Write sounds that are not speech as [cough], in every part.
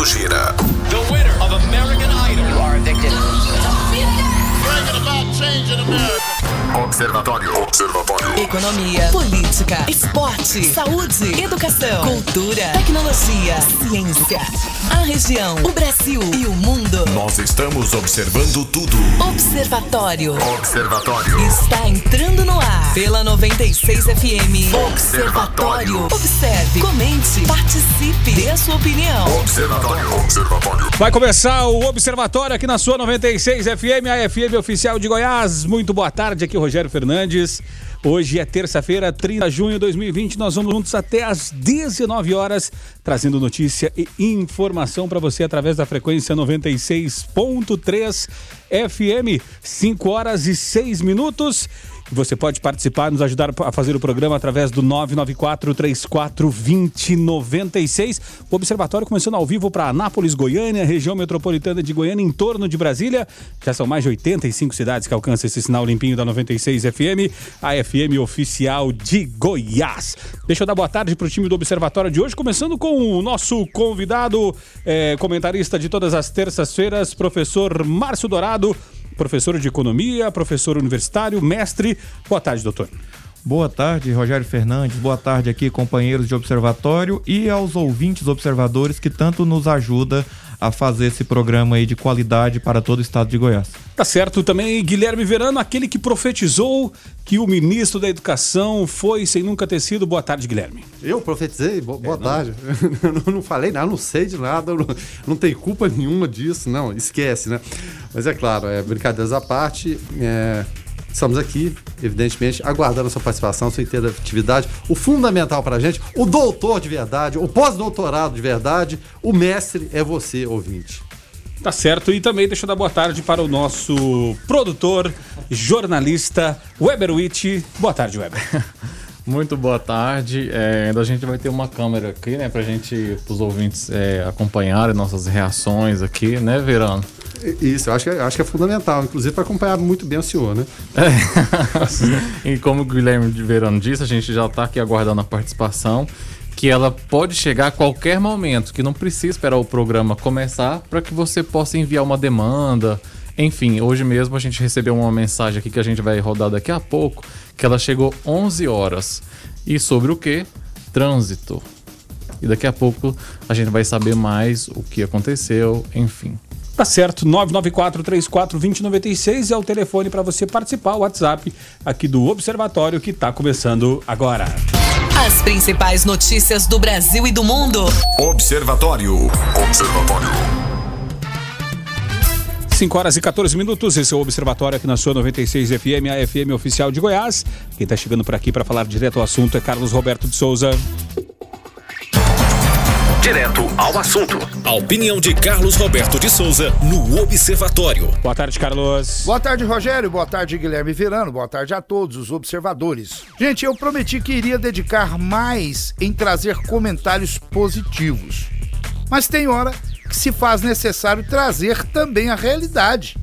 Tushira. The winner of American Idol. You are evicted. Bringing about change in America. Observatório. Observatório. Economia, política, esporte, saúde, educação, cultura, tecnologia, ciência. A região, o Brasil e o mundo. Nós estamos observando tudo. Observatório Observatório. está entrando no ar pela 96 FM. Observatório. Observe, comente, participe, dê a sua opinião. Observatório. Observatório. Vai começar o Observatório aqui na sua 96 FM, a FM oficial de Goiás. Muito boa tarde, aqui Rogério Fernandes. Hoje é terça-feira, 30 de junho de 2020. Nós vamos juntos até às 19 horas, trazendo notícia e informação para você através da frequência 96.3 FM, 5 horas e 6 minutos. Você pode participar, nos ajudar a fazer o programa através do 994 34 2096. O observatório começando ao vivo para Anápolis, Goiânia, região metropolitana de Goiânia, em torno de Brasília. Já são mais de 85 cidades que alcançam esse sinal limpinho da 96 FM, a FM oficial de Goiás. Deixa eu dar boa tarde para o time do observatório de hoje, começando com o nosso convidado, eh, comentarista de todas as terças-feiras, professor Márcio Dourado professor de economia, professor universitário, mestre. Boa tarde, doutor. Boa tarde, Rogério Fernandes. Boa tarde aqui, companheiros de observatório e aos ouvintes observadores que tanto nos ajuda a fazer esse programa aí de qualidade para todo o estado de Goiás. Tá certo também, Guilherme Verano, aquele que profetizou que o ministro da Educação foi sem nunca ter sido. Boa tarde, Guilherme. Eu profetizei? Bo- boa tarde. [laughs] Eu não falei nada, não sei de nada, não, não tenho culpa nenhuma disso, não, esquece, né? Mas é claro, é, brincadeiras à parte, é, estamos aqui, evidentemente, aguardando a sua participação, sua interatividade. O fundamental pra gente, o doutor de verdade, o pós-doutorado de verdade, o mestre é você, ouvinte. Tá certo, e também deixa eu dar boa tarde para o nosso produtor, jornalista, Weber Witt. Boa tarde, Weber. [laughs] Muito boa tarde. É, ainda a gente vai ter uma câmera aqui, né, pra gente, os ouvintes é, acompanharem nossas reações aqui, né, Verano? Isso, eu acho que, é- acho que é fundamental, inclusive para acompanhar muito bem o senhor, né? [laughs] e como o Guilherme de Verano disse, a gente já tá aqui aguardando a participação, que ela pode chegar a qualquer momento, que não precisa esperar o programa começar para que você possa enviar uma demanda. Enfim, hoje mesmo a gente recebeu uma mensagem aqui que a gente vai rodar daqui a pouco, que ela chegou 11 horas. E sobre o que? Trânsito. E daqui a pouco a gente vai saber mais o que aconteceu, enfim. Tá certo, 994-34-2096 é o telefone para você participar, o WhatsApp aqui do Observatório que tá começando agora. As principais notícias do Brasil e do mundo. Observatório. Observatório. 5 horas e 14 minutos, esse é o Observatório aqui na sua 96 FM, a FM oficial de Goiás. Quem tá chegando por aqui para falar direto ao assunto é Carlos Roberto de Souza. Direto ao assunto. A opinião de Carlos Roberto de Souza no Observatório. Boa tarde, Carlos. Boa tarde, Rogério. Boa tarde, Guilherme Verano. Boa tarde a todos os observadores. Gente, eu prometi que iria dedicar mais em trazer comentários positivos. Mas tem hora que se faz necessário trazer também a realidade.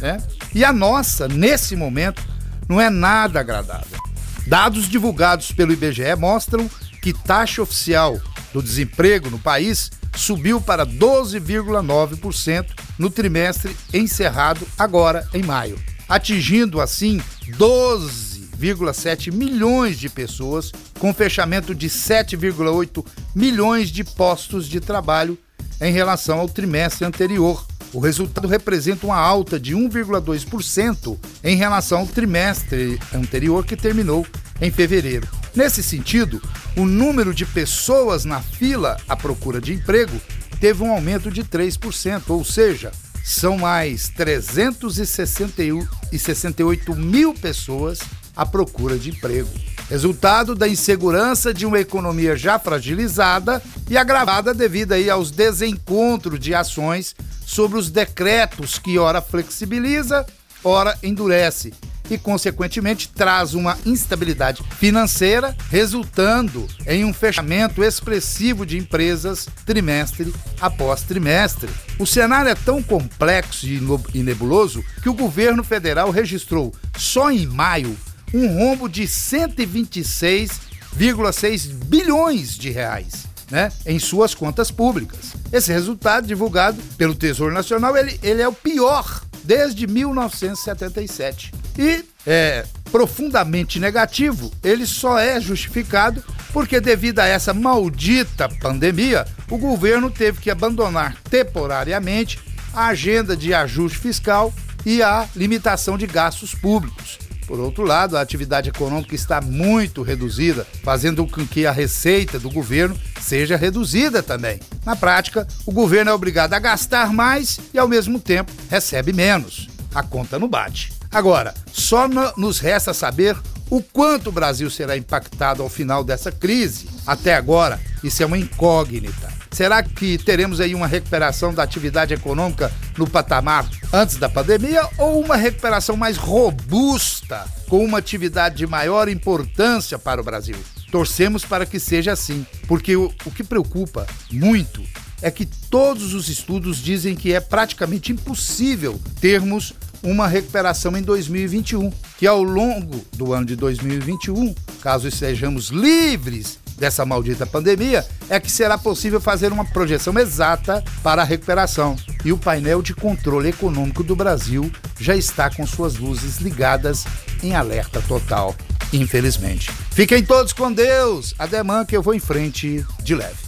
Né? E a nossa, nesse momento, não é nada agradável. Dados divulgados pelo IBGE mostram que taxa oficial do desemprego no país subiu para 12,9% no trimestre encerrado agora em maio, atingindo assim 12,7 milhões de pessoas, com fechamento de 7,8 milhões de postos de trabalho em relação ao trimestre anterior. O resultado representa uma alta de 1,2% em relação ao trimestre anterior que terminou em fevereiro. Nesse sentido, o número de pessoas na fila à procura de emprego teve um aumento de 3%, ou seja, são mais 368 mil pessoas à procura de emprego. Resultado da insegurança de uma economia já fragilizada e agravada devido aí aos desencontros de ações sobre os decretos que ora flexibiliza, ora endurece e, consequentemente, traz uma instabilidade financeira, resultando em um fechamento expressivo de empresas trimestre após trimestre. O cenário é tão complexo e nebuloso que o governo federal registrou só em maio um rombo de 126,6 bilhões de reais. né, em suas contas públicas. Esse resultado, divulgado pelo Tesouro Nacional, ele, ele é o pior desde 1977. E é profundamente negativo, ele só é justificado porque, devido a essa maldita pandemia, o governo teve que abandonar temporariamente a agenda de ajuste fiscal e a limitação de gastos públicos. Por outro lado, a atividade econômica está muito reduzida, fazendo com que a receita do governo seja reduzida também. Na prática, o governo é obrigado a gastar mais e, ao mesmo tempo, recebe menos. A conta não bate. Agora, só no, nos resta saber o quanto o Brasil será impactado ao final dessa crise. Até agora, isso é uma incógnita. Será que teremos aí uma recuperação da atividade econômica no patamar antes da pandemia ou uma recuperação mais robusta, com uma atividade de maior importância para o Brasil? Torcemos para que seja assim, porque o, o que preocupa muito é que todos os estudos dizem que é praticamente impossível termos uma recuperação em 2021, que ao longo do ano de 2021, caso estejamos livres dessa maldita pandemia é que será possível fazer uma projeção exata para a recuperação. E o painel de controle econômico do Brasil já está com suas luzes ligadas em alerta total, infelizmente. Fiquem todos com Deus. Ademã que eu vou em frente de leve.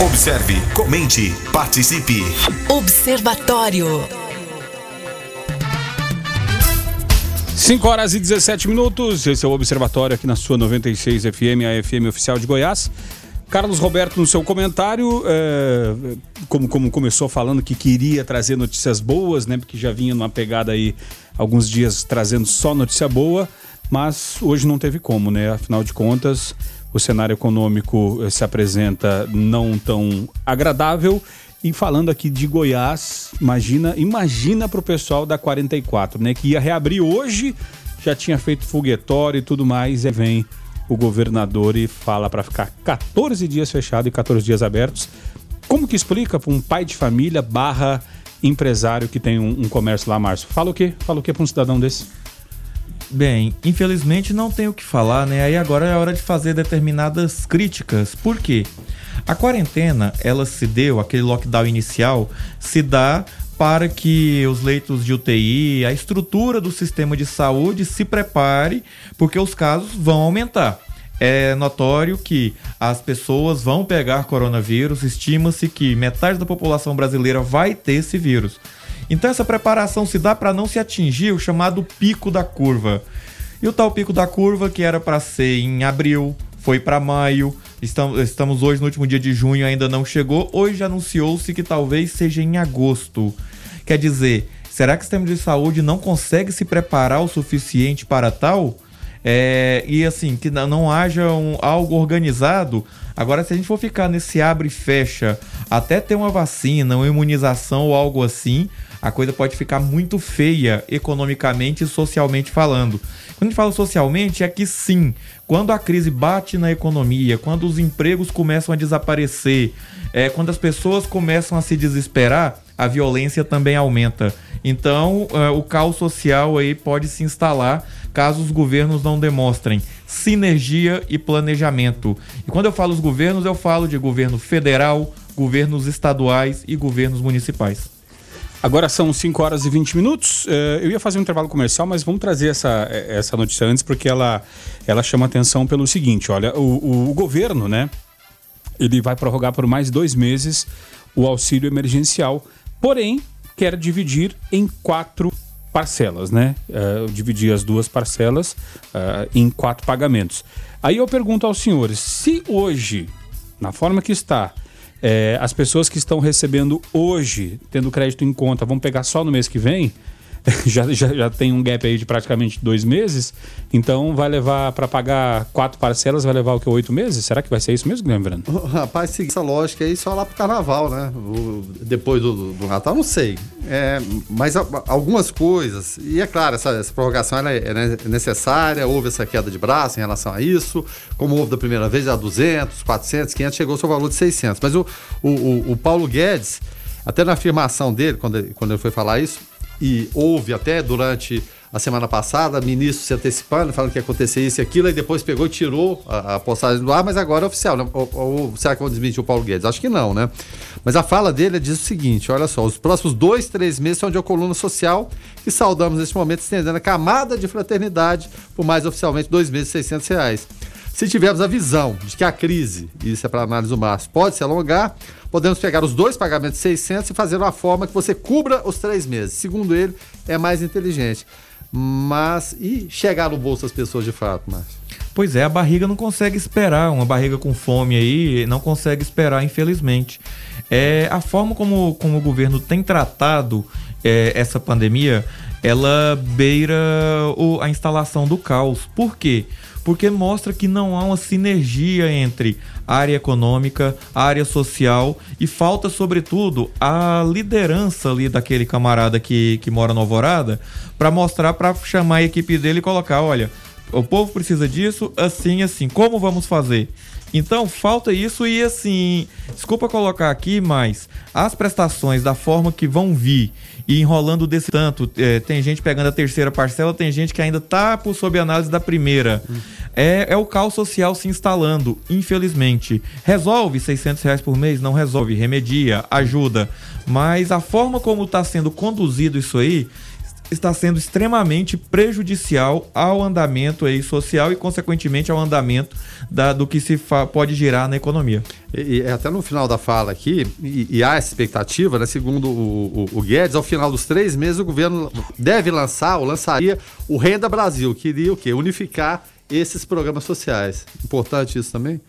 Observe, comente, participe. Observatório. 5 horas e 17 minutos. Esse é o Observatório aqui na sua 96 FM, a FM oficial de Goiás. Carlos Roberto, no seu comentário, é, como, como começou falando que queria trazer notícias boas, né? Porque já vinha numa pegada aí alguns dias trazendo só notícia boa, mas hoje não teve como, né? Afinal de contas, o cenário econômico se apresenta não tão agradável e falando aqui de Goiás, imagina, imagina pro pessoal da 44, né, que ia reabrir hoje, já tinha feito foguetório e tudo mais, e vem o governador e fala para ficar 14 dias fechado e 14 dias abertos. Como que explica para um pai de família barra empresário que tem um, um comércio lá, Márcio? Fala o quê? Fala o quê para um cidadão desse? Bem, infelizmente não tenho o que falar, né? Aí agora é hora de fazer determinadas críticas. Por quê? A quarentena, ela se deu, aquele lockdown inicial, se dá para que os leitos de UTI, a estrutura do sistema de saúde se prepare, porque os casos vão aumentar. É notório que as pessoas vão pegar coronavírus, estima-se que metade da população brasileira vai ter esse vírus. Então essa preparação se dá para não se atingir o chamado pico da curva. E o tal pico da curva que era para ser em abril, foi para maio, Estamos, hoje no último dia de junho, ainda não chegou. Hoje anunciou-se que talvez seja em agosto. Quer dizer, será que o sistema de saúde não consegue se preparar o suficiente para tal? É, e assim, que não haja um, algo organizado. Agora, se a gente for ficar nesse abre e fecha até ter uma vacina, uma imunização ou algo assim, a coisa pode ficar muito feia economicamente e socialmente falando. Quando a gente fala socialmente, é que sim, quando a crise bate na economia, quando os empregos começam a desaparecer, é, quando as pessoas começam a se desesperar, a violência também aumenta. Então, é, o caos social aí pode se instalar caso os governos não demonstrem sinergia e planejamento. E quando eu falo os governos, eu falo de governo federal, governos estaduais e governos municipais. Agora são 5 horas e 20 minutos. Uh, eu ia fazer um intervalo comercial, mas vamos trazer essa, essa notícia antes, porque ela, ela chama atenção pelo seguinte: olha, o, o, o governo, né? Ele vai prorrogar por mais dois meses o auxílio emergencial, porém quer dividir em quatro parcelas, né? Uh, dividir as duas parcelas uh, em quatro pagamentos. Aí eu pergunto aos senhores: se hoje, na forma que está, é, as pessoas que estão recebendo hoje, tendo crédito em conta, vão pegar só no mês que vem, [laughs] já, já, já tem um gap aí de praticamente dois meses, então vai levar para pagar quatro parcelas, vai levar o que? Oito meses? Será que vai ser isso mesmo, Verano? Rapaz, seguir essa lógica aí só lá pro carnaval, né? O, depois do, do, Natal, não sei. É, mas a, algumas coisas, e é claro, essa, essa prorrogação é, é, necessária, houve essa queda de braço em relação a isso, como houve da primeira vez, a 200, 400, 500, chegou ao seu valor de 600. Mas o, o, o, o Paulo Guedes, até na afirmação dele, quando quando ele foi falar isso, e houve até durante a semana passada, ministro se antecipando, falando que ia acontecer isso e aquilo, e depois pegou e tirou a, a postagem do ar, mas agora é oficial, né? Ou, ou será que vão desmentir o Paulo Guedes? Acho que não, né? Mas a fala dele diz o seguinte: olha só, os próximos dois, três meses são de uma coluna social que saudamos neste momento, estendendo a camada de fraternidade por mais oficialmente dois meses e 600 reais. Se tivermos a visão de que a crise, isso é para análise do Márcio, pode se alongar, podemos pegar os dois pagamentos de 600 e fazer uma forma que você cubra os três meses. Segundo ele, é mais inteligente. Mas e chegar no bolso das pessoas de fato, Márcio? Pois é, a barriga não consegue esperar, uma barriga com fome aí não consegue esperar, infelizmente. É, a forma como, como o governo tem tratado é, essa pandemia, ela beira o, a instalação do caos. Por quê? Mostra que não há uma sinergia entre área econômica, área social e falta, sobretudo, a liderança ali daquele camarada que, que mora no Alvorada para mostrar, para chamar a equipe dele e colocar: olha, o povo precisa disso, assim, assim. Como vamos fazer? Então falta isso e assim, desculpa colocar aqui, mas as prestações da forma que vão vir e enrolando desse tanto, é, tem gente pegando a terceira parcela, tem gente que ainda tá por sob análise da primeira. Hum. É, é, o caos social se instalando, infelizmente. Resolve 600 reais por mês? Não resolve, remedia, ajuda. Mas a forma como está sendo conduzido isso aí está sendo extremamente prejudicial ao andamento aí social e, consequentemente, ao andamento da, do que se pode girar na economia. E, e, até no final da fala aqui, e, e há essa expectativa, né, segundo o, o, o, Guedes, ao final dos três meses o governo deve lançar ou lançaria o Renda Brasil, que iria o quê? Unificar esses programas sociais. Importante isso também?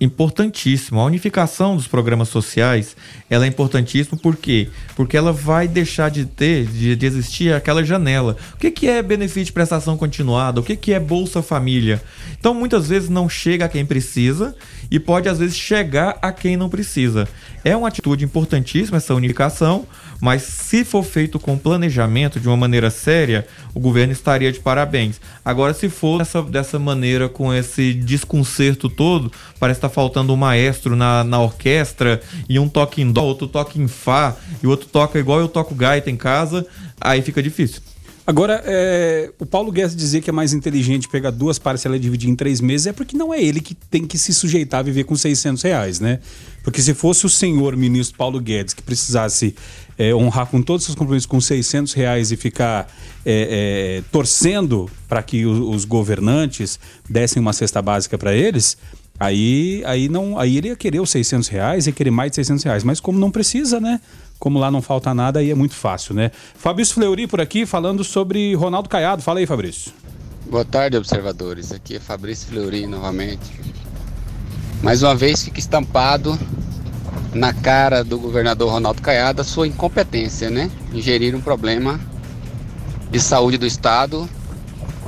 Importantíssimo. A unificação dos programas sociais, ela é importantíssima por quê? Porque ela vai deixar de ter, de, de existir aquela janela. O que, que é benefício de prestação continuada? O que, que é Bolsa Família? Então, muitas vezes não chega a quem precisa e pode, às vezes, chegar a quem não precisa. É uma atitude importantíssima essa unificação, mas se for feito com planejamento, de uma maneira séria, o governo estaria de parabéns. Agora, se for dessa, dessa maneira, com esse desconcerto todo, parece estar tá faltando um maestro na, na orquestra e um toca em dó, outro toca em fá e o outro toca igual eu toco gaita em casa, aí fica difícil. Agora, é, o Paulo Guedes dizer que é mais inteligente pegar duas parcelas e dividir em três meses é porque não é ele que tem que se sujeitar a viver com 600 reais, né? Porque se fosse o senhor ministro Paulo Guedes que precisasse é, honrar com todos os seus compromissos com 600 reais e ficar é, é, torcendo para que os, os governantes dessem uma cesta básica para eles, aí, aí, não, aí ele ia querer os 600 reais, ia querer mais de 600 reais. Mas como não precisa, né? como lá não falta nada, aí é muito fácil, né? Fabrício Fleury por aqui falando sobre Ronaldo Caiado. Fala aí, Fabrício. Boa tarde, observadores. Aqui é Fabrício Fleury novamente. Mais uma vez fica estampado na cara do governador Ronaldo Caiado a sua incompetência, né? Em gerir um problema de saúde do Estado,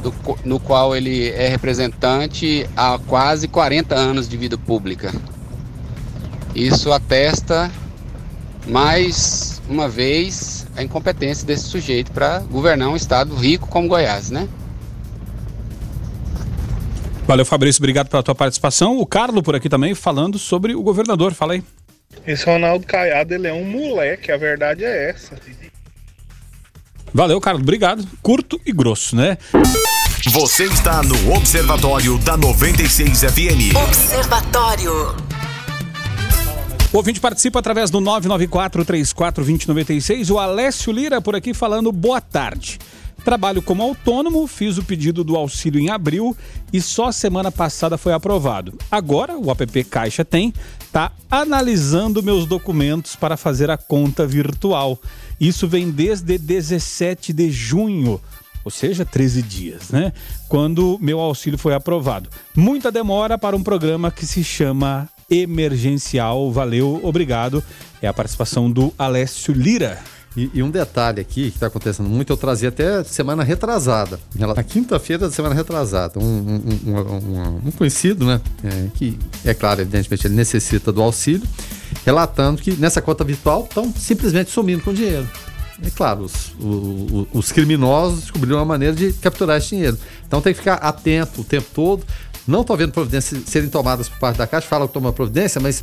do, no qual ele é representante há quase 40 anos de vida pública. Isso atesta mais uma vez a incompetência desse sujeito para governar um estado rico como Goiás, né? Valeu, Fabrício, obrigado pela tua participação. O Carlos por aqui também falando sobre o governador, fala aí. Esse Ronaldo Caiado, ele é um moleque, a verdade é essa. Valeu, Carlos, obrigado. Curto e grosso, né? Você está no Observatório da 96 FM. Observatório. O ouvinte participa através do 994-34-2096. O Alessio Lira por aqui falando boa tarde. Trabalho como autônomo, fiz o pedido do auxílio em abril e só semana passada foi aprovado. Agora, o app Caixa Tem está analisando meus documentos para fazer a conta virtual. Isso vem desde 17 de junho ou seja, 13 dias, né? Quando meu auxílio foi aprovado. Muita demora para um programa que se chama emergencial. Valeu, obrigado. É a participação do Alessio Lira. E, e, um detalhe aqui que está acontecendo muito, eu trazia até semana retrasada. Na quinta-feira da semana retrasada. Um, um, um, um conhecido, né? É, que, é claro, evidentemente, ele necessita do auxílio, relatando que nessa conta virtual estão simplesmente sumindo com dinheiro. É claro, os, os, os criminosos descobriram uma maneira de capturar esse dinheiro. Então tem que ficar atento o tempo todo. Não estou vendo providências serem tomadas por parte da Caixa, fala que toma providência, mas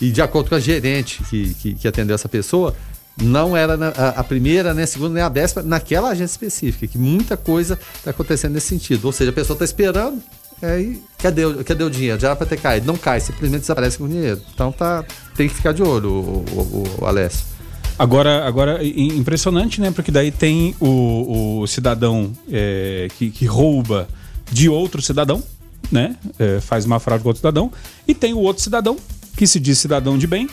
e de acordo com a gerente que, que, que atendeu essa pessoa, não era a, primeira, nem a segunda, nem a décima, naquela agência específica, que muita coisa está acontecendo nesse sentido. Ou seja, a pessoa está esperando, aí cadê, cadê o dinheiro? Já era para ter caído. Não cai, simplesmente desaparece com o dinheiro. Então tá, tem que ficar de olho, o, o, o Alessio. Agora, agora impressionante, né? Porque daí tem o, o cidadão é, que, que rouba de outro cidadão, né? É, faz uma fraude com outro cidadão. E tem o outro cidadão, que se diz cidadão de bem,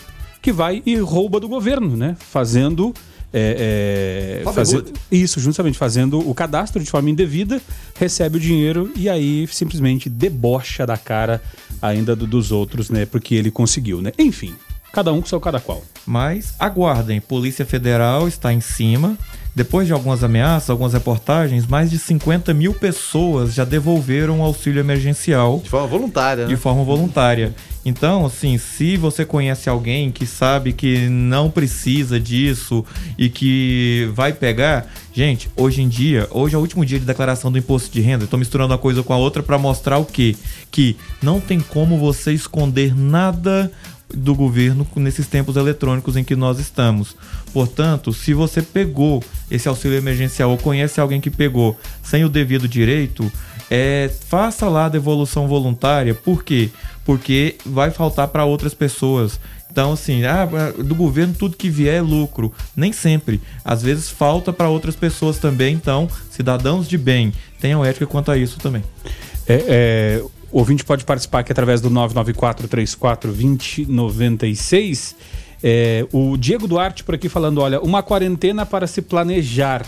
que vai e rouba do governo, né? Fazendo. é, é, Robin faze- Hood. isso, justamente, fazendo o cadastro de forma indevida, recebe o dinheiro e aí simplesmente debocha da cara ainda do- dos outros, né? Porque ele conseguiu, né? Enfim, cada um com seu cada qual. Mas aguardem, Polícia Federal está em cima. Depois de algumas ameaças, algumas reportagens, mais de 50 mil pessoas já devolveram o auxílio emergencial De forma voluntária, né? de forma voluntária. Então, assim, se você conhece alguém que sabe que não precisa disso e que vai pegar, gente, hoje em dia, hoje é o último dia de declaração do imposto de renda. Tô misturando uma coisa com a outra para mostrar o quê? Que não tem como você esconder nada do governo nesses tempos eletrônicos em que nós estamos. Portanto, se você pegou esse auxílio emergencial ou conhece alguém que pegou sem o devido direito, é, faça lá a devolução voluntária. Por quê? Porque vai faltar para outras pessoas. Então, assim, ah, do governo tudo que vier é lucro. Nem sempre. Às vezes falta para outras pessoas também. Então, cidadãos de bem, tenham ética quanto a isso também. É, é, o ouvinte pode participar aqui através do 994-34-2096. É, o Diego Duarte por aqui falando: olha, uma quarentena para se planejar.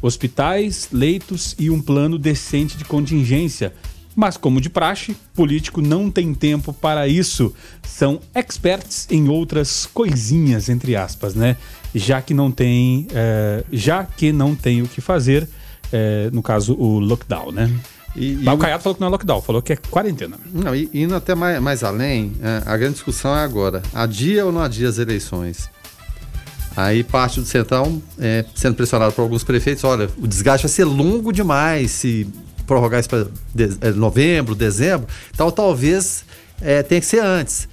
Hospitais, leitos e um plano decente de contingência. Mas, como de praxe, político não tem tempo para isso. São experts em outras coisinhas, entre aspas, né? Já que não tem, é, já que não tem o que fazer, é, no caso, o lockdown, né? E, Mas o Caiado falou que não é lockdown, falou que é quarentena. Não, e indo até mais, mais além, é, a grande discussão é agora: adia ou não adia as eleições? Aí parte do Centrão é, sendo pressionado por alguns prefeitos: olha, o desgaste vai ser longo demais se prorrogar isso para novembro, dezembro. Então talvez é, tenha que ser antes.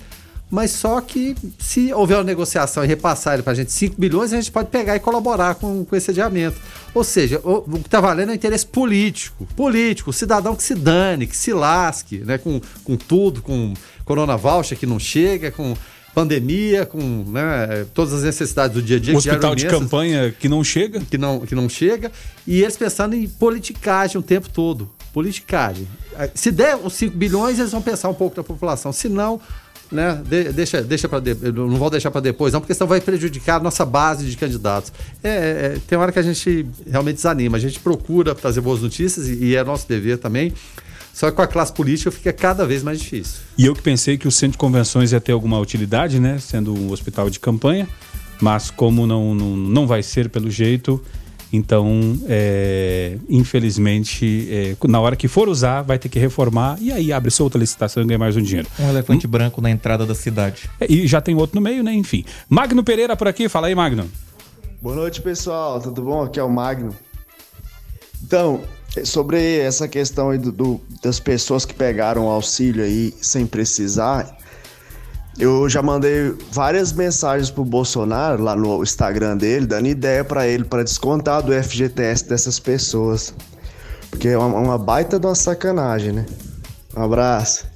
Mas só que se houver uma negociação e repassar ele para a gente 5 bilhões, a gente pode pegar e colaborar com, com esse adiamento. Ou seja, o, o que está valendo é o interesse político. Político, cidadão que se dane, que se lasque, né? Com, com tudo, com Corona Voucher que não chega, com pandemia, com né, todas as necessidades do dia a dia. Eram hospital de imensas, campanha que não chega. que não, que não chega, e eles pensando em politicagem o tempo todo. Politicagem. Se der os 5 bilhões, eles vão pensar um pouco da população. Se não, né, de- deixa, deixa para não vão deixar para depois, não, porque senão vai prejudicar a nossa base de candidatos. É, é, tem hora que a gente realmente desanima. A gente procura trazer boas notícias e, e é nosso dever também. Só que com a classe política fica cada vez mais difícil. E eu que pensei que o centro de convenções ia ter alguma utilidade, né? Sendo um hospital de campanha. Mas como não, não, não vai ser pelo jeito, então, é, infelizmente, é, na hora que for usar, vai ter que reformar. E aí abre-se outra licitação e ganha mais um dinheiro. Um elefante branco na entrada da cidade. É, E já tem outro no meio, né? Enfim. Magno Pereira por aqui. Fala aí, Magno. Boa noite, pessoal. Tudo bom? Aqui é o Magno. Então, sobre essa questão aí do, do- das pessoas que pegaram o auxílio aí sem precisar, eu já mandei várias mensagens pro Bolsonaro lá no Instagram dele, dando ideia pra ele para descontar do FGTS dessas pessoas. Porque é uma, uma baita de uma sacanagem, né? Um abraço.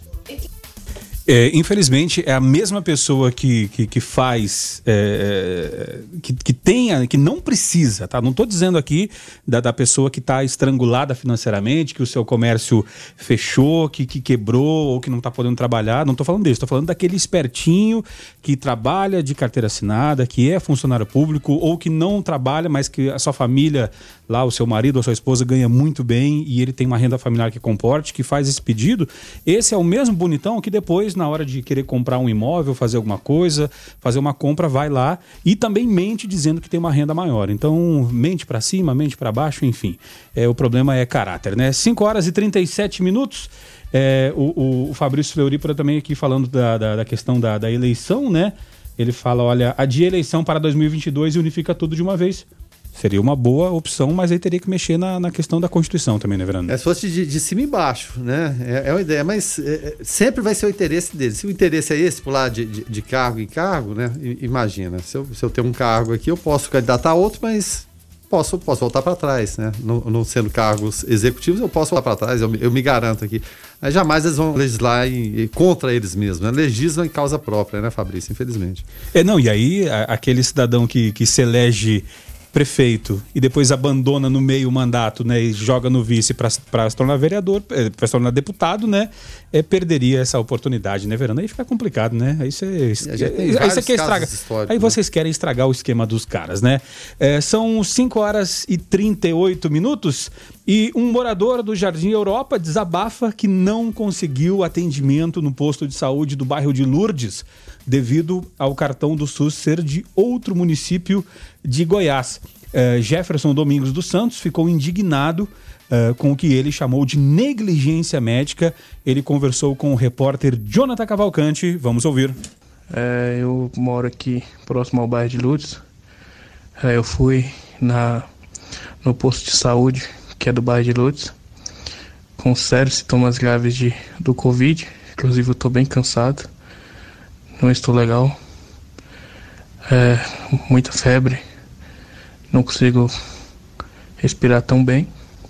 É, infelizmente, é a mesma pessoa que, que, que faz, é, é, que, que tenha, que não precisa, tá? Não estou dizendo aqui da, da pessoa que está estrangulada financeiramente, que o seu comércio fechou, que, que quebrou ou que não está podendo trabalhar. Não estou falando disso, estou falando daquele espertinho que trabalha de carteira assinada, que é funcionário público ou que não trabalha, mas que a sua família, lá, o seu marido ou a sua esposa ganha muito bem e ele tem uma renda familiar que comporte, que faz esse pedido. Esse é o mesmo bonitão que depois, na hora de querer comprar um imóvel, fazer alguma coisa, fazer uma compra, vai lá e também mente dizendo que tem uma renda maior. Então, mente para cima, mente para baixo, enfim. É, o problema é caráter, né? 5 horas e 37 minutos. É, o, o- Fabrício Fleurípora também aqui falando da, da, da questão da, da eleição, né? Ele fala, olha, adia eleição para 2022 e unifica tudo de uma vez. Seria uma boa opção, mas aí teria que mexer na, na questão da Constituição também, né, Verano? É se fosse de, de cima e embaixo, né? É, é uma ideia, mas é, sempre vai ser o interesse dele. Se o interesse é esse, pular de, de, de cargo em cargo, né? I- Imagina, se eu, se eu tenho um cargo aqui, eu posso candidatar a outro, mas posso, posso voltar para trás, né? Não, não sendo cargos executivos, eu posso voltar para trás, eu, me- eu me garanto aqui. Mas jamais eles vão legislar em- contra eles mesmos, né? Legislam em causa própria, né, Fabrício? Infelizmente. É, não, e aí a- aquele cidadão que, que se elege prefeito e depois abandona no meio o mandato, né, e joga no vice para se tornar vereador, para se tornar deputado, né, é, perderia essa oportunidade, né, Verano? Aí fica complicado, né? Aí você gente tem aí você quer estragar. Aí né? vocês querem estragar o esquema dos caras, né? É, são 5 horas e 38 minutos e um morador do Jardim Europa desabafa que não conseguiu atendimento no posto de saúde do bairro de Lourdes devido ao cartão do SUS ser de outro município de Goiás. É, Jefferson Domingos dos Santos ficou indignado é, com o que ele chamou de negligência médica. Ele conversou com o repórter Jonathan Cavalcante. Vamos ouvir. É, eu moro aqui próximo ao bairro de Lourdes. É, eu fui na, no posto de saúde, que é do bairro de Lourdes, com sérios sintomas graves de, do Covid. Inclusive, eu estou bem cansado, não estou legal. É, muita febre, não consigo respirar tão bem.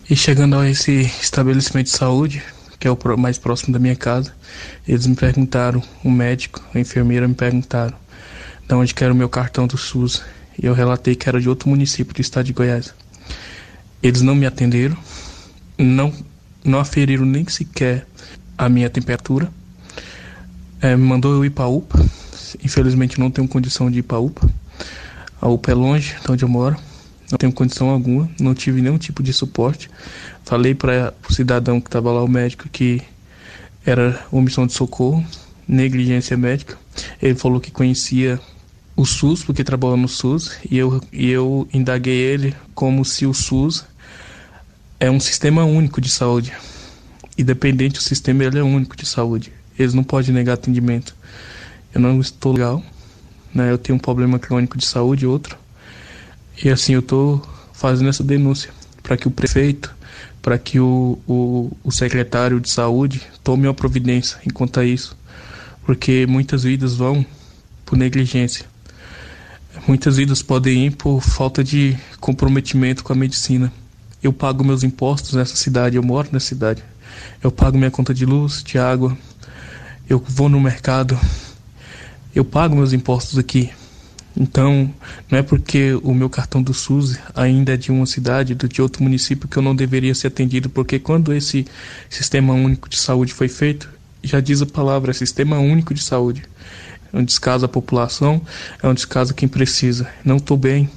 E chegando a esse estabelecimento de saúde, que é o mais próximo da minha casa, eles me perguntaram, o médico, a enfermeira me perguntaram de onde que era o meu cartão do SUS. E eu relatei que era de outro município do estado de Goiás. Eles não me atenderam, não, não aferiram nem sequer a minha temperatura. É, me mandou eu ir para a UPA. Infelizmente não tenho condição de ir para a UPA. A UPA é longe de onde eu moro. Não tenho condição alguma, não tive nenhum tipo de suporte. Falei para o cidadão que estava lá, o médico, que era omissão de socorro, negligência médica. Ele falou que conhecia o SUS, porque trabalhou no SUS, e eu, e eu indaguei ele como se o SUS é um sistema único de saúde. Independente do sistema, ele é único de saúde. Eles não podem negar atendimento. Eu não estou legal, né? Eu tenho um problema crônico de saúde, outro. E assim, eu estou fazendo essa denúncia para que o prefeito, para que o, o, o secretário de saúde tome uma providência enquanto a isso. Porque muitas vidas vão por negligência. Muitas vidas podem ir por falta de comprometimento com a medicina. Eu pago meus impostos nessa cidade, eu moro nessa cidade. Eu pago minha conta de luz, de água. Eu vou no mercado. Eu pago meus impostos aqui. Então, não é porque o meu cartão do SUS ainda é de uma cidade, do- de outro município, que eu não deveria ser atendido, porque quando esse sistema único de saúde foi feito, já diz a palavra, sistema único de saúde. É um descaso à população, é um descaso a quem precisa. Não estou bem,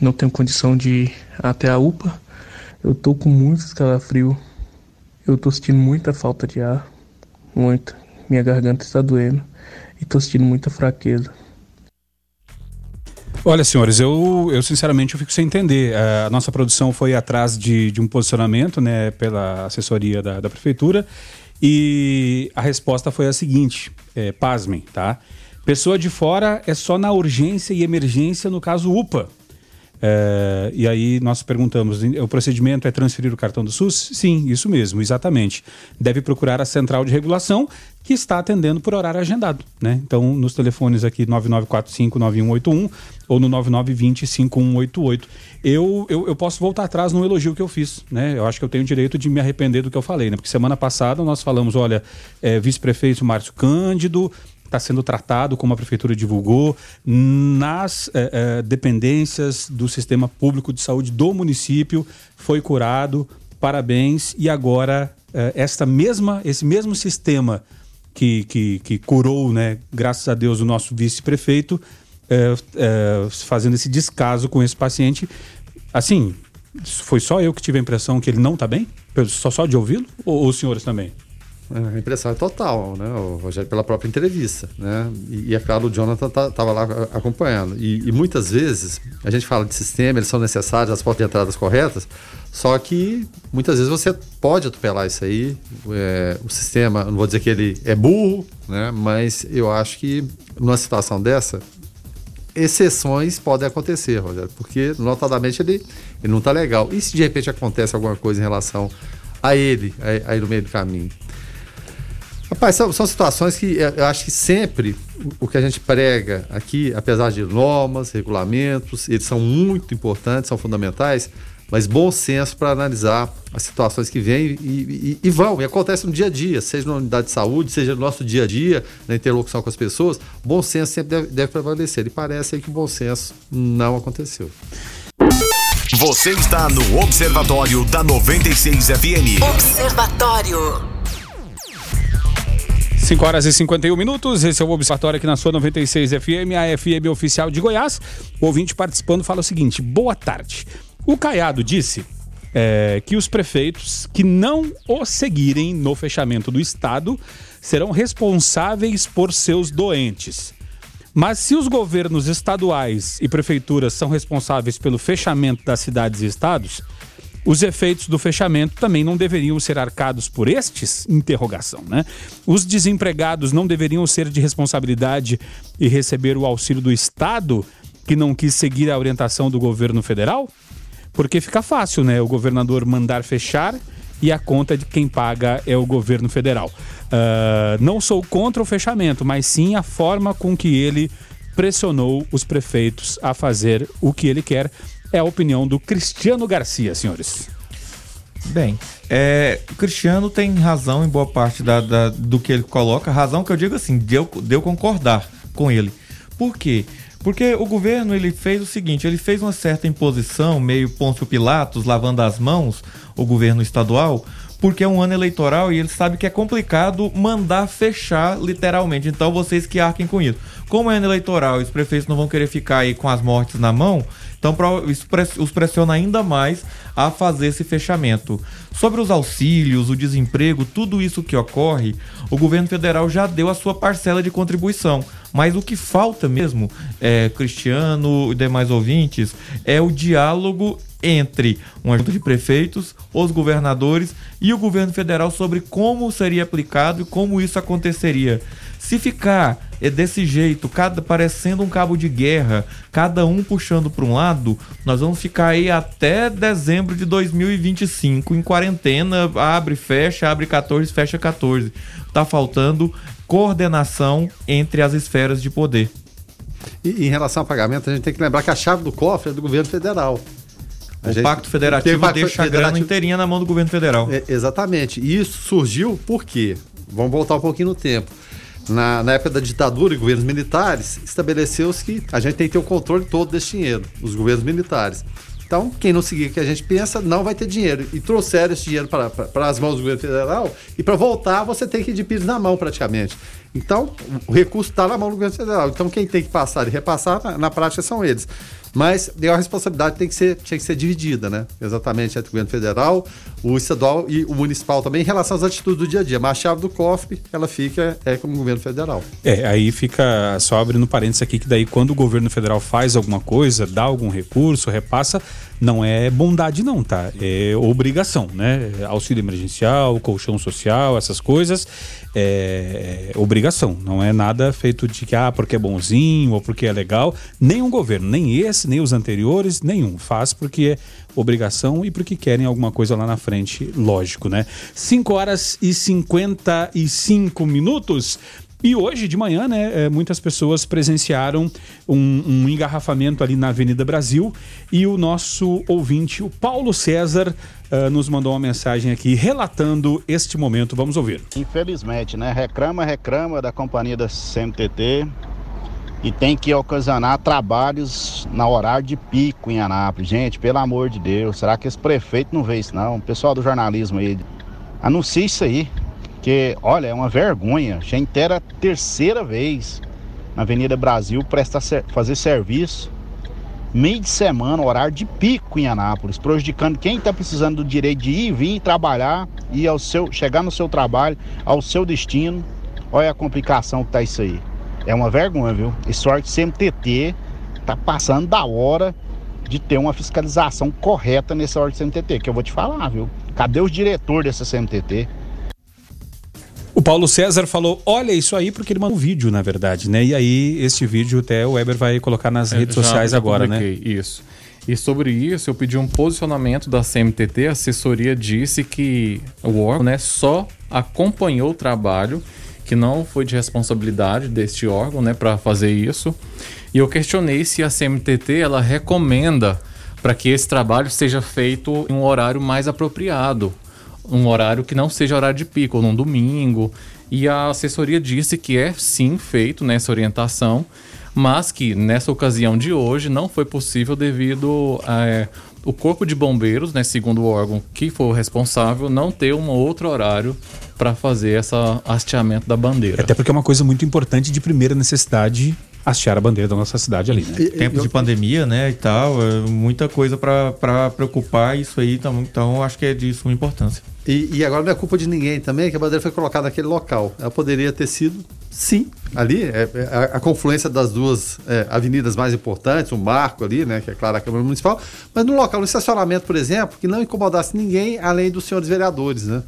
não tenho condição de ir até a UPA, eu estou com muito escalafrio, eu estou sentindo muita falta de ar, muita. Minha garganta está doendo e estou sentindo muita fraqueza. Olha, senhores, eu, eu sinceramente eu fico sem entender. Eh, A nossa produção foi atrás de, de um posicionamento, né, pela assessoria da, da prefeitura, e a resposta foi a seguinte: é, pasmem, tá? Pessoa de fora é só na urgência e emergência, no caso UPA. É, e aí nós perguntamos: o procedimento é transferir o cartão do SUS? Sim, isso mesmo, exatamente. Deve procurar a central de regulação que está atendendo por horário agendado. Né? Então, nos telefones aqui 9945-9181 ou no 9920-5188. Eu, eu, eu posso voltar atrás no elogio que eu fiz. Né? Eu acho que eu tenho o direito de me arrepender do que eu falei. Né? Porque semana passada nós falamos: olha, é, vice-prefeito Márcio Cândido está sendo tratado, como a prefeitura divulgou, nas eh, eh, dependências do sistema público de saúde do município, foi curado, parabéns. E agora, eh, esta mesma, esse mesmo sistema que, que, que curou, né, graças a Deus, o nosso vice-prefeito, fazendo esse descaso com esse paciente. Assim, foi só eu que tive a impressão que ele não está bem? Só, só de ouvi-lo? Ou, ou os senhores também? A impressão é total, né, o Rogério, pela própria entrevista, né? E, e é claro, o Jonathan estava lá a- acompanhando. E, e muitas vezes a gente fala de sistema, eles são necessários, as portas de entradas corretas, só que muitas vezes você pode atropelar isso aí. é, o sistema, não vou dizer que ele é burro, né? Mas eu acho que numa situação dessa, exceções podem acontecer, Rogério, porque notadamente ele, ele não está legal. E se de repente acontece alguma coisa em relação a ele, aí no meio do caminho? Rapaz, são, são, situações que eu acho que sempre o que a gente prega aqui, apesar de normas, regulamentos, eles são muito importantes, são fundamentais, mas bom senso para analisar as situações que vêm e, e, e, vão, e acontecem no dia a dia, seja na unidade de saúde, seja no nosso dia a dia, na interlocução com as pessoas, bom senso sempre deve, deve prevalecer. E parece que o bom senso não aconteceu. Você está no Observatório da 96 FM. Observatório. 5 horas e 51 minutos, esse é o Observatório aqui na sua 96 FM, a FM oficial de Goiás. O ouvinte participando fala o seguinte: boa tarde. O Caiado disse é, que os prefeitos que não o seguirem no fechamento do Estado serão responsáveis por seus doentes. Mas se os governos estaduais e prefeituras são responsáveis pelo fechamento das cidades e estados, os efeitos do fechamento também não deveriam ser arcados por estes? Interrogação, né? Os desempregados não deveriam ser de responsabilidade e receber o auxílio do Estado que não quis seguir a orientação do governo federal? Porque fica fácil, né? O governador mandar fechar e a conta de quem paga é o governo federal. Uh, não sou contra o fechamento, mas sim a forma com que ele pressionou os prefeitos a fazer o que ele quer. É a opinião do Cristiano Garcia, senhores. Bem, é, o Cristiano tem razão em boa parte da, da, do que ele coloca. Razão que eu digo assim, de eu, de eu concordar com ele. Por quê? Porque o governo ele fez o seguinte, ele fez uma certa imposição, meio Pôncio Pilatos, lavando as mãos, o governo estadual, porque é um ano eleitoral e ele sabe que é complicado mandar fechar literalmente. Então vocês que arquem com isso. Como é ano eleitoral e os prefeitos não vão querer ficar aí com as mortes na mão, então isso os pressiona ainda mais a fazer esse fechamento. Sobre os auxílios, o desemprego, tudo isso que ocorre, o governo federal já deu a sua parcela de contribuição. Mas o que falta mesmo, é, Cristiano e demais ouvintes, é o diálogo entre uma junta de prefeitos, os governadores e o governo federal sobre como seria aplicado e como isso aconteceria. Se ficar é desse jeito, cada parecendo um cabo de guerra, cada um puxando para um lado, nós vamos ficar aí até dezembro de 2025 em quarentena, abre, fecha, abre 14, fecha 14. Tá faltando coordenação entre as esferas de poder. E em relação ao pagamento, a gente tem que lembrar que a chave do cofre é do governo federal. A o gente, Pacto Federativo pacto deixa federativo, a grana inteirinha na mão do governo federal. É, exatamente. E isso surgiu por quê? Vamos voltar um pouquinho no tempo. Na, na época da ditadura e governos militares, estabeleceu-se que a gente tem que ter o controle todo desse dinheiro, os governos militares. Então, quem não seguir o que a gente pensa, não vai ter dinheiro. E trouxeram esse dinheiro para as mãos do governo federal, e para voltar, você tem que ir de pires na mão, praticamente. Então, o recurso está na mão do governo federal. Então, quem tem que passar e repassar, na, na prática, são eles. Mas a responsabilidade tem que ser, tinha que ser dividida, né? Exatamente entre o governo federal, o estadual e o municipal também, em relação às atitudes do dia a dia. Mas a chave do cofre, ela fica é como o governo federal. É, aí fica só abrindo parênteses aqui, que daí quando o governo federal faz alguma coisa, dá algum recurso, repassa, não é bondade não, tá? É obrigação, né? Auxílio emergencial, colchão social, essas coisas, é, é obrigação. Não é nada feito de que, ah, porque é bonzinho ou porque é legal. Nenhum governo, nem esse, nem os anteriores, nenhum. Faz porque é obrigação e porque querem alguma coisa lá na frente, lógico, né? 5 horas e 55 minutos. E hoje de manhã, né, é, muitas pessoas presenciaram um, um, engarrafamento ali na Avenida Brasil e o nosso ouvinte, o Paulo César, uh, nos mandou uma mensagem aqui relatando este momento. Vamos ouvir. Infelizmente, né, reclama, reclama da companhia da CMTT e tem que ocasionar trabalhos na horário de pico em Anápolis. Gente, pelo amor de Deus, será que esse prefeito não vê isso não? O pessoal do jornalismo aí, anuncia isso aí. Porque, olha, é uma vergonha. A gente era a terceira vez na Avenida Brasil prestar fazer serviço meio de semana, horário de pico em Anápolis, prejudicando quem está precisando do direito de ir, vir trabalhar e ao seu, chegar no seu trabalho, ao seu destino. Olha a complicação que tá isso aí. É uma vergonha, viu? Esse sorte CMTT tá passando da hora de ter uma fiscalização correta nesse órgão CMTT, que eu vou te falar, viu? Cadê os diretores dessa CMTT? O Paulo César falou: olha isso aí, porque ele mandou um vídeo, na verdade, né? E aí, este vídeo até o Weber vai colocar nas É, redes já- sociais já agora, né? Isso. E sobre isso, eu pedi um posicionamento da CMTT. A assessoria disse que o órgão né, só acompanhou o trabalho, que não foi de responsabilidade deste órgão né, para fazer isso. E eu questionei se a CMTT ela recomenda para que esse trabalho seja feito em um horário mais apropriado um horário que não seja horário de pico, ou num domingo. E a assessoria disse que é sim feito nessa orientação, mas que nessa ocasião de hoje não foi possível devido a é, o corpo de bombeiros, né, segundo o órgão que foi o responsável, não ter um outro horário para fazer essa hasteamento da bandeira. Até porque é uma coisa muito importante de primeira necessidade hastear a bandeira da nossa cidade ali, né? Tempos de pandemia, né, e tal, é muita coisa para preocupar isso aí, então, então acho que é de suma importância. E, e agora não é culpa de ninguém também que a bandeira foi colocada naquele local. Ela poderia ter sido, sim, ali, é, é a, a confluência das duas é, avenidas mais importantes, um marco ali, né, que é claro a Câmara Municipal, mas no local, no estacionamento, por exemplo, que não incomodasse ninguém além dos senhores vereadores, né?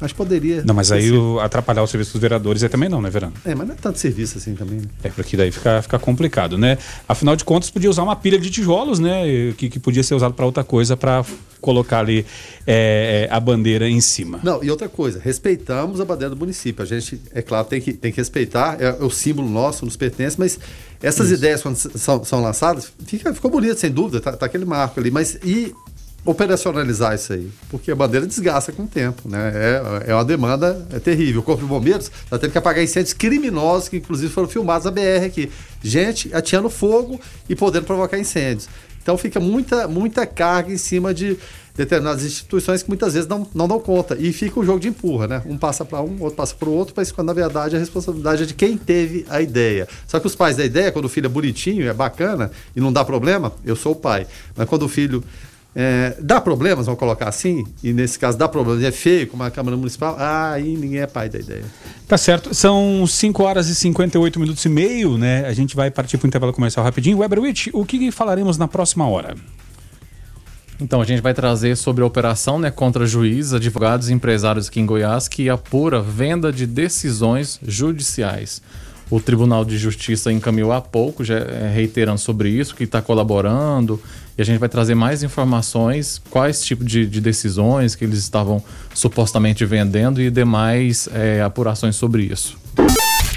Mas poderia. Não, mas aí sido. o- atrapalhar o serviço dos vereadores é também não, né, Verano? É, mas não é tanto serviço assim também. Né? É, porque daí fica, fica complicado, né? Afinal de contas, podia usar uma pilha de tijolos, né? Que, que podia ser usado para outra coisa, para colocar ali é, é, a bandeira em cima. Não, e outra coisa, respeitamos a bandeira do município. A gente, é claro, tem que, tem que respeitar, é, é o símbolo nosso, nos pertence, mas essas Isso. ideias, quando são, são lançadas, fica, ficou bonito, sem dúvida, tá, tá aquele marco ali, mas e operacionalizar isso aí? Porque a bandeira desgasta com o tempo, né? É, é uma demanda é terrível. O Corpo de Bombeiros está tendo que apagar incêndios criminosos, que inclusive foram filmados na BR aqui. Gente atirando fogo e podendo provocar incêndios. Então fica muita, muita carga em cima de determinadas instituições que muitas vezes não, não dão conta. E fica o jogo de empurra, né? Um passa para um, outro passa para o outro, mas quando na verdade a responsabilidade é de quem teve a ideia. Só que os pais da ideia, quando o filho é bonitinho, é bacana e não dá problema, eu sou o pai. Mas quando o filho é, dá problemas, vamos colocar assim, e nesse caso dá problemas, é feio, como a Câmara Municipal, ah, aí ninguém é pai da ideia. Tá certo. São 5 horas e 58 minutos e meio, né? A gente vai partir para o intervalo comercial rapidinho. Weberwitch, o que falaremos na próxima hora? Então, a gente vai trazer sobre a operação né, contra juízes, advogados e empresários aqui em Goiás que apura venda de decisões judiciais. O Tribunal de Justiça encaminhou há pouco, já eh, reiterando sobre isso, que está colaborando. E a gente vai trazer mais informações, quais tipos de, de decisões que eles estavam supostamente vendendo e demais eh, apurações sobre isso.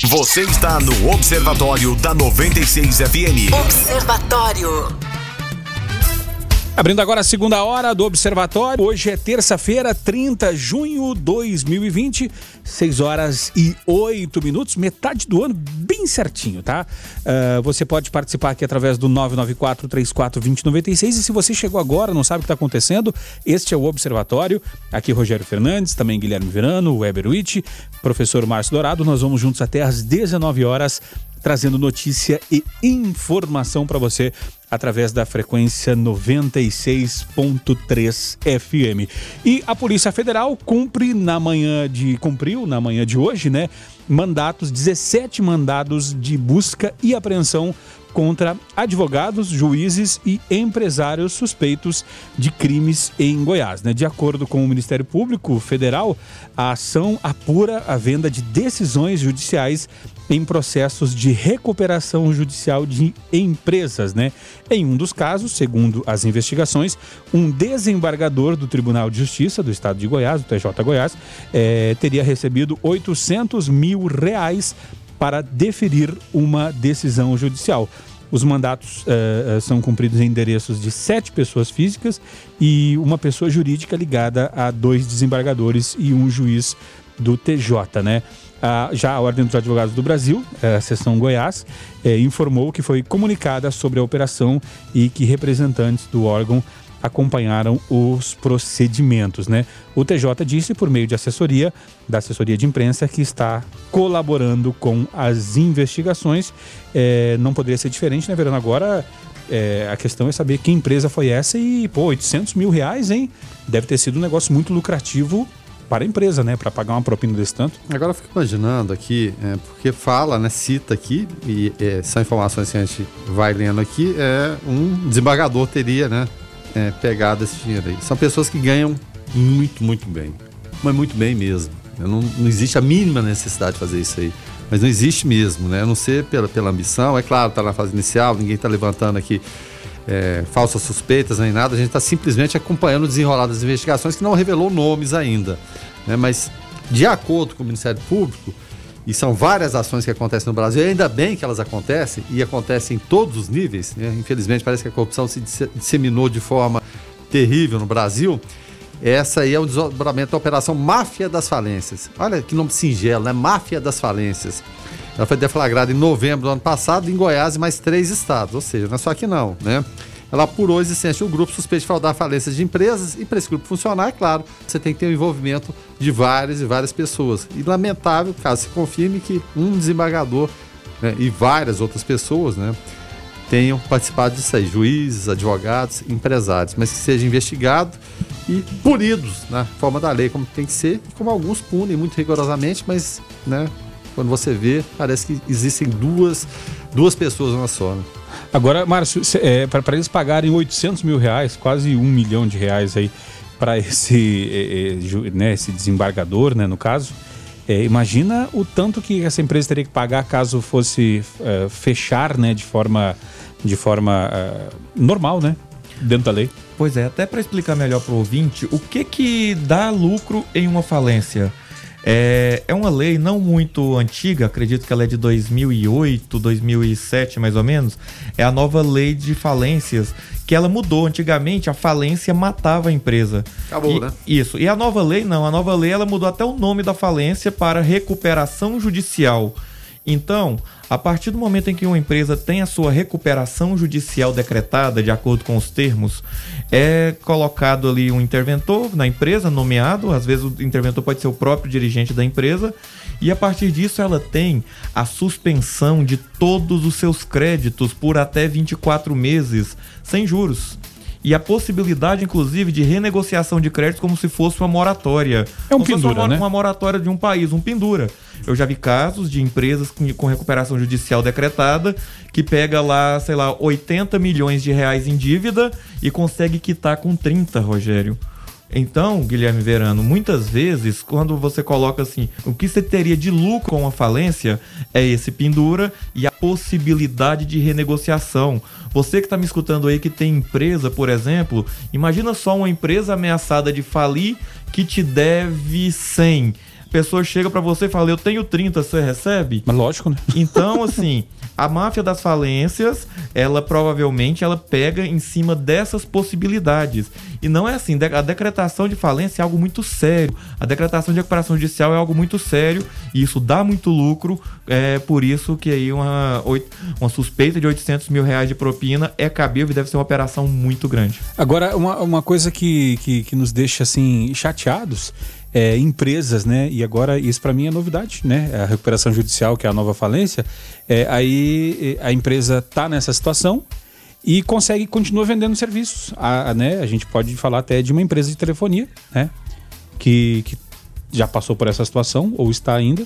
Você está no Observatório da 96 FM. Observatório. Abrindo agora a segunda hora do Observatório. Hoje é terça-feira, 30 de junho de 2020, 6 horas e 8 minutos, metade do ano, bem certinho, tá? Ah, você pode participar aqui através do 994-34-2096. E se você chegou agora, não sabe o que está acontecendo, este é o Observatório. Aqui Rogério Fernandes, também Guilherme Verano, Weber Witt, professor Márcio Dourado. Nós vamos juntos até às 19 horas trazendo notícia e informação para você através da frequência 96.3 FM. E a Polícia Federal cumpre na manhã de cumpriu na manhã de hoje, né, mandatos, 17 mandados de busca e apreensão contra advogados, juízes e empresários suspeitos de crimes em Goiás. Né? De acordo com o Ministério Público Federal, a ação apura a venda de decisões judiciais em processos de recuperação judicial de empresas, né? Em um dos casos, segundo as investigações, um desembargador do Tribunal de Justiça do Estado de Goiás, do TJ Goiás, eh, teria recebido 800 mil reais para deferir uma decisão judicial. Os mandatos eh, eh, são cumpridos em endereços de sete pessoas físicas e uma pessoa jurídica ligada a dois desembargadores e um juiz do TJ, né? Já a Ordem dos Advogados do Brasil, eh, a seção Goiás, eh, informou que foi comunicada sobre a operação e que representantes do órgão acompanharam os procedimentos, né? O TJ disse por meio de assessoria, da assessoria de imprensa, que está colaborando com as investigações. Eh, não poderia ser diferente, né, Verano? Agora eh, a questão é saber que empresa foi essa e, pô, 800 mil reais, hein? Deve ter sido um negócio muito lucrativo para a empresa, né? Para pagar uma propina desse tanto. Agora eu fico imaginando aqui, é, porque fala, né, cita aqui, e é, são informações que a gente vai lendo aqui, é, um desembargador teria, né, é, pegado esse dinheiro aí. São pessoas que ganham muito, muito bem. Mas muito bem mesmo. Não, não existe a mínima necessidade de fazer isso aí. Mas não existe mesmo, né? A não ser pela, pela ambição. É claro, está na fase inicial, ninguém está levantando aqui é, falsas suspeitas nem nada. A gente está simplesmente acompanhando o desenrolar das investigações que não revelou nomes ainda. Né? Mas, de acordo com o Ministério Público, e são várias ações que acontecem no Brasil, e ainda bem que elas acontecem, e acontecem em todos os níveis. Né? Infelizmente, parece que a corrupção se disseminou de forma terrível no Brasil. Essa aí é o desdobramento da Operação Máfia das Falências. Olha que nome singelo, né? Máfia das Falências. Ela foi deflagrada em novembro do ano passado em Goiás e mais três estados, ou seja, não é só aqui não, né? Ela apurou a existência de um grupo suspeito de fraudar falências de empresas e para esse grupo funcionar, é claro, você tem que ter o envolvimento de várias e várias pessoas. E lamentável, caso se confirme que um desembargador né, e várias outras pessoas, né, tenham participado disso aí, juízes, advogados, empresários, mas que seja investigado e punidos na forma da lei, como tem que ser, como alguns punem muito rigorosamente, mas né, quando você vê, parece que existem duas, duas pessoas na só. Né? Agora, Márcio, é, para eles pagarem 800 mil reais, quase um milhão de reais aí para esse, é, é, né, esse desembargador, né, no caso, é, imagina o tanto que essa empresa teria que pagar caso fosse é, fechar, né, de forma, de forma é, normal, né, dentro da lei. Pois é, até para explicar melhor para o ouvinte, o que que dá lucro em uma falência? É, é uma lei não muito antiga, acredito que ela é de 2008, 2007 mais ou menos. É a nova lei de falências, que ela mudou. Antigamente a falência matava a empresa. Acabou, e, né? Isso. E a nova lei não, a nova lei ela mudou até o nome da falência para recuperação judicial. Então, a partir do momento em que uma empresa tem a sua recuperação judicial decretada, de acordo com os termos, é colocado ali um interventor na empresa, nomeado, às vezes o interventor pode ser o próprio dirigente da empresa, e a partir disso ela tem a suspensão de todos os seus créditos por até 24 meses, sem juros e a possibilidade, inclusive, de renegociação de créditos como se fosse uma moratória. É um como pendura, uma, né? Uma moratória de um país, um pendura. Eu já vi casos de empresas com, com recuperação judicial decretada que pega lá, sei lá, 80 milhões de reais em dívida e consegue quitar com 30, Rogério. Então, Guilherme Verano, muitas vezes, quando você coloca assim, o que você teria de lucro com a falência é esse pendura e a possibilidade de renegociação. Você que está me escutando aí que tem empresa, por exemplo, imagina só uma empresa ameaçada de falir que te deve 100 pessoa chega para você e fala, eu tenho 30, você recebe? Mas lógico, né? Então, assim, [laughs] a máfia das falências, ela provavelmente ela pega em cima dessas possibilidades. E não é assim, a decretação de falência é algo muito sério. A decretação de recuperação judicial é algo muito sério e isso dá muito lucro. É por isso que aí uma, uma suspeita de 800 mil reais de propina é cabível e deve ser uma operação muito grande. Agora, uma, uma coisa que, que, que nos deixa assim chateados é, empresas, né? E agora isso para mim é novidade, né? A recuperação judicial, que é a nova falência, é, aí a empresa tá nessa situação e consegue continuar vendendo serviços. A, a, né? a gente pode falar até de uma empresa de telefonia, né? Que, que já passou por essa situação ou está ainda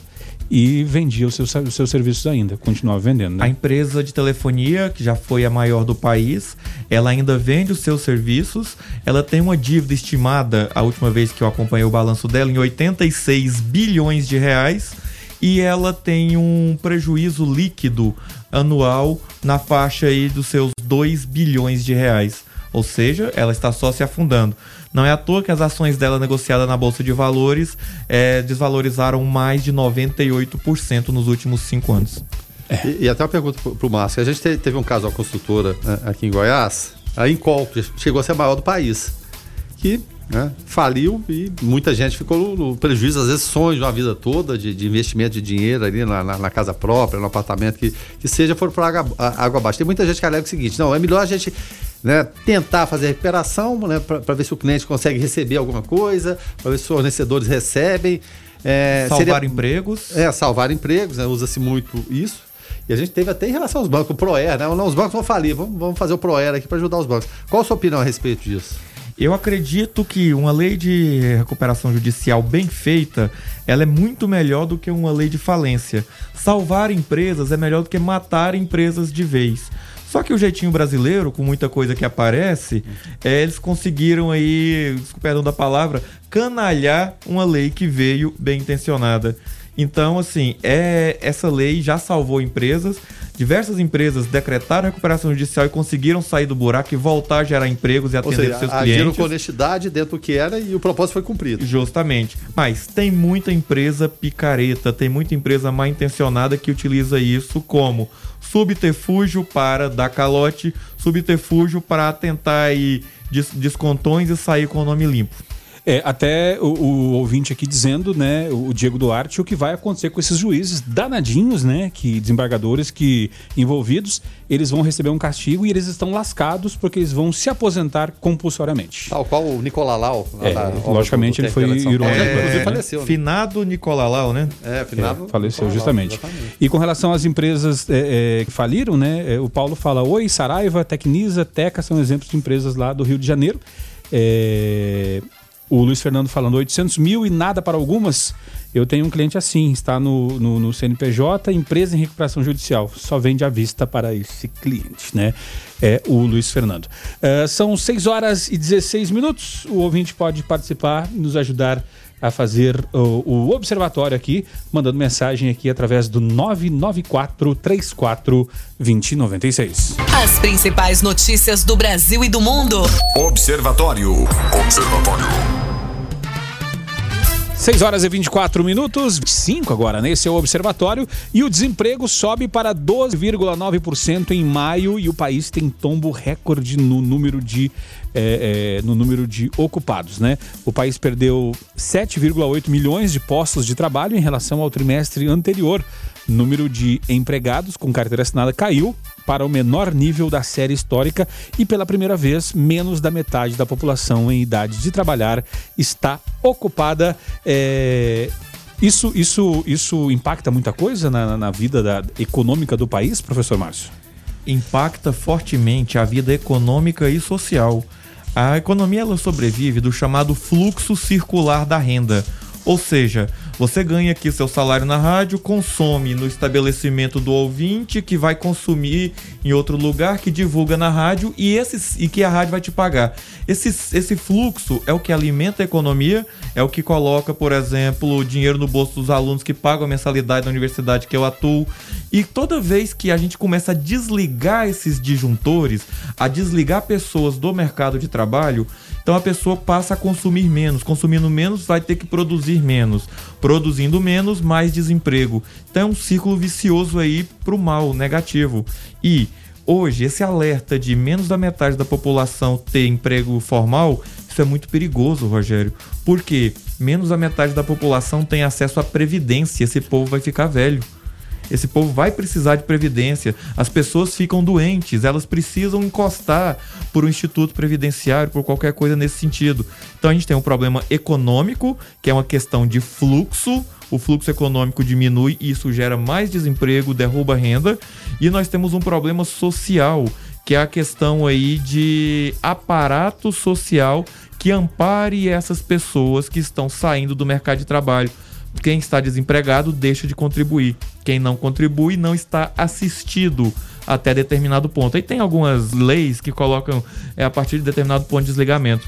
e vendia os seus, os seus serviços ainda, continuava vendendo. Né? A empresa de telefonia, que já foi a maior do país, ela ainda vende os seus serviços. Ela tem uma dívida estimada, a última vez que eu acompanhei o balanço dela, em 86 bilhões de reais. E ela tem um prejuízo líquido anual na faixa aí dos seus 2 bilhões de reais. Ou seja, ela está só se afundando. Não é à toa que as ações dela negociadas na Bolsa de Valores é, desvalorizaram mais de 98% nos últimos cinco anos. É. E, e, até uma pergunta para o Márcio. A gente teve um caso, uma construtora né, aqui em Goiás, a Incol, que chegou a ser a maior do país, que né, faliu e muita gente ficou no, prejuízo, às vezes sonhos de uma vida toda de, de investimento de dinheiro ali na, na, na, casa própria, no apartamento, que, que seja, for por água, água abaixo. Tem muita gente que alega o seguinte: não, é melhor a gente né, tentar fazer a recuperação né, para ver se o cliente consegue receber alguma coisa, para ver se os fornecedores recebem. É, salvar seria, empregos. É, salvar empregos, né, usa-se muito isso. E a gente teve até em relação aos bancos, o ProER, né? Não, os bancos vão falir, vamos, vamos fazer o ProER aqui para ajudar os bancos. Qual a sua opinião a respeito disso? Eu acredito que uma lei de recuperação judicial bem feita, ela é muito melhor do que uma lei de falência. Salvar empresas é melhor do que matar empresas de vez. Só que o jeitinho brasileiro, com muita coisa que aparece, é, eles conseguiram aí, perdão da palavra, canalhar uma lei que veio bem intencionada. Então, assim, é, essa lei já salvou empresas. Diversas empresas decretaram recuperação judicial e conseguiram sair do buraco e voltar a gerar empregos e atender seja, seus agiram clientes. com honestidade dentro do que era e o propósito foi cumprido. Justamente. Mas tem muita empresa picareta, tem muita empresa mal intencionada que utiliza isso como subterfúgio para dar calote, subterfúgio para tentar aí des- descontões e sair com o nome limpo. É, até o, o ouvinte aqui dizendo, né, o Diego Duarte, o que vai acontecer com esses juízes danadinhos, né, que desembargadores que envolvidos, eles vão receber um castigo e eles estão lascados porque eles vão se aposentar compulsoriamente. Tal qual o Nicolau. É, da- logicamente ele foi. Inclusive É, faleceu. né? Finado Nicolalau, né? É, finado. É, faleceu Nicolau, justamente. exatamente. E com relação às empresas é, é, que faliram, né? é, o Paulo fala: Oi, Saraiva, Tecnisa, Teca são exemplos de empresas lá do Rio de Janeiro. É, o Luiz Fernando falando 800 mil e nada para algumas. Eu tenho um cliente assim, está no, no, no CNPJ, empresa em recuperação judicial. Só vende à vista para esse cliente, né? É o Luiz Fernando. É, são 6 horas e 16 minutos. O ouvinte pode participar, nos ajudar fazer o, o observatório aqui, mandando mensagem aqui através do 994 34 2096. As principais notícias do Brasil e do mundo. Observatório. Observatório. 6 horas e 24 minutos, 25 agora, né? Esse é o Observatório. E o desemprego sobe para 12,9% em maio e o país tem tombo recorde no número de, é, é, no número de ocupados, né? O país perdeu 7,8 milhões de postos de trabalho em relação ao trimestre anterior. Número de empregados com carteira assinada caiu para o menor nível da série histórica e pela primeira vez menos da metade da população em idade de trabalhar está ocupada. É, Isso, isso, isso impacta muita coisa na, na- vida da- econômica do país, professor Márcio? impacta fortemente a vida econômica e social. A economia ela sobrevive do chamado fluxo circular da renda. Ou seja, você ganha aqui seu salário na rádio, consome no estabelecimento do ouvinte, que vai consumir em outro lugar, que divulga na rádio e, esse, e que a rádio vai te pagar. Esse, esse fluxo é o que alimenta a economia, é o que coloca, por exemplo, dinheiro no bolso dos alunos que pagam a mensalidade da universidade que eu atuo. E toda vez que a gente começa a desligar esses disjuntores, a desligar pessoas do mercado de trabalho, então a pessoa passa a consumir menos. Consumindo menos, vai ter que produzir menos. Produzindo menos, mais desemprego. Então é um círculo vicioso aí pro mal, negativo. E hoje, esse alerta de menos da metade da população ter emprego formal, isso é muito perigoso, Rogério. Porque menos da metade da população tem acesso à previdência. Esse povo vai ficar velho. Esse povo vai precisar de previdência. As pessoas ficam doentes, elas precisam encostar por um instituto previdenciário, por qualquer coisa nesse sentido. Então a gente tem um problema econômico, que é uma questão de fluxo. O fluxo econômico diminui e isso gera mais desemprego, derruba renda. E nós temos um problema social, que é a questão aí de aparato social que ampare essas pessoas que estão saindo do mercado de trabalho. Quem está desempregado deixa de contribuir. Quem não contribui não está assistido até determinado ponto. Aí tem algumas leis que colocam é, a partir de determinado ponto de desligamento.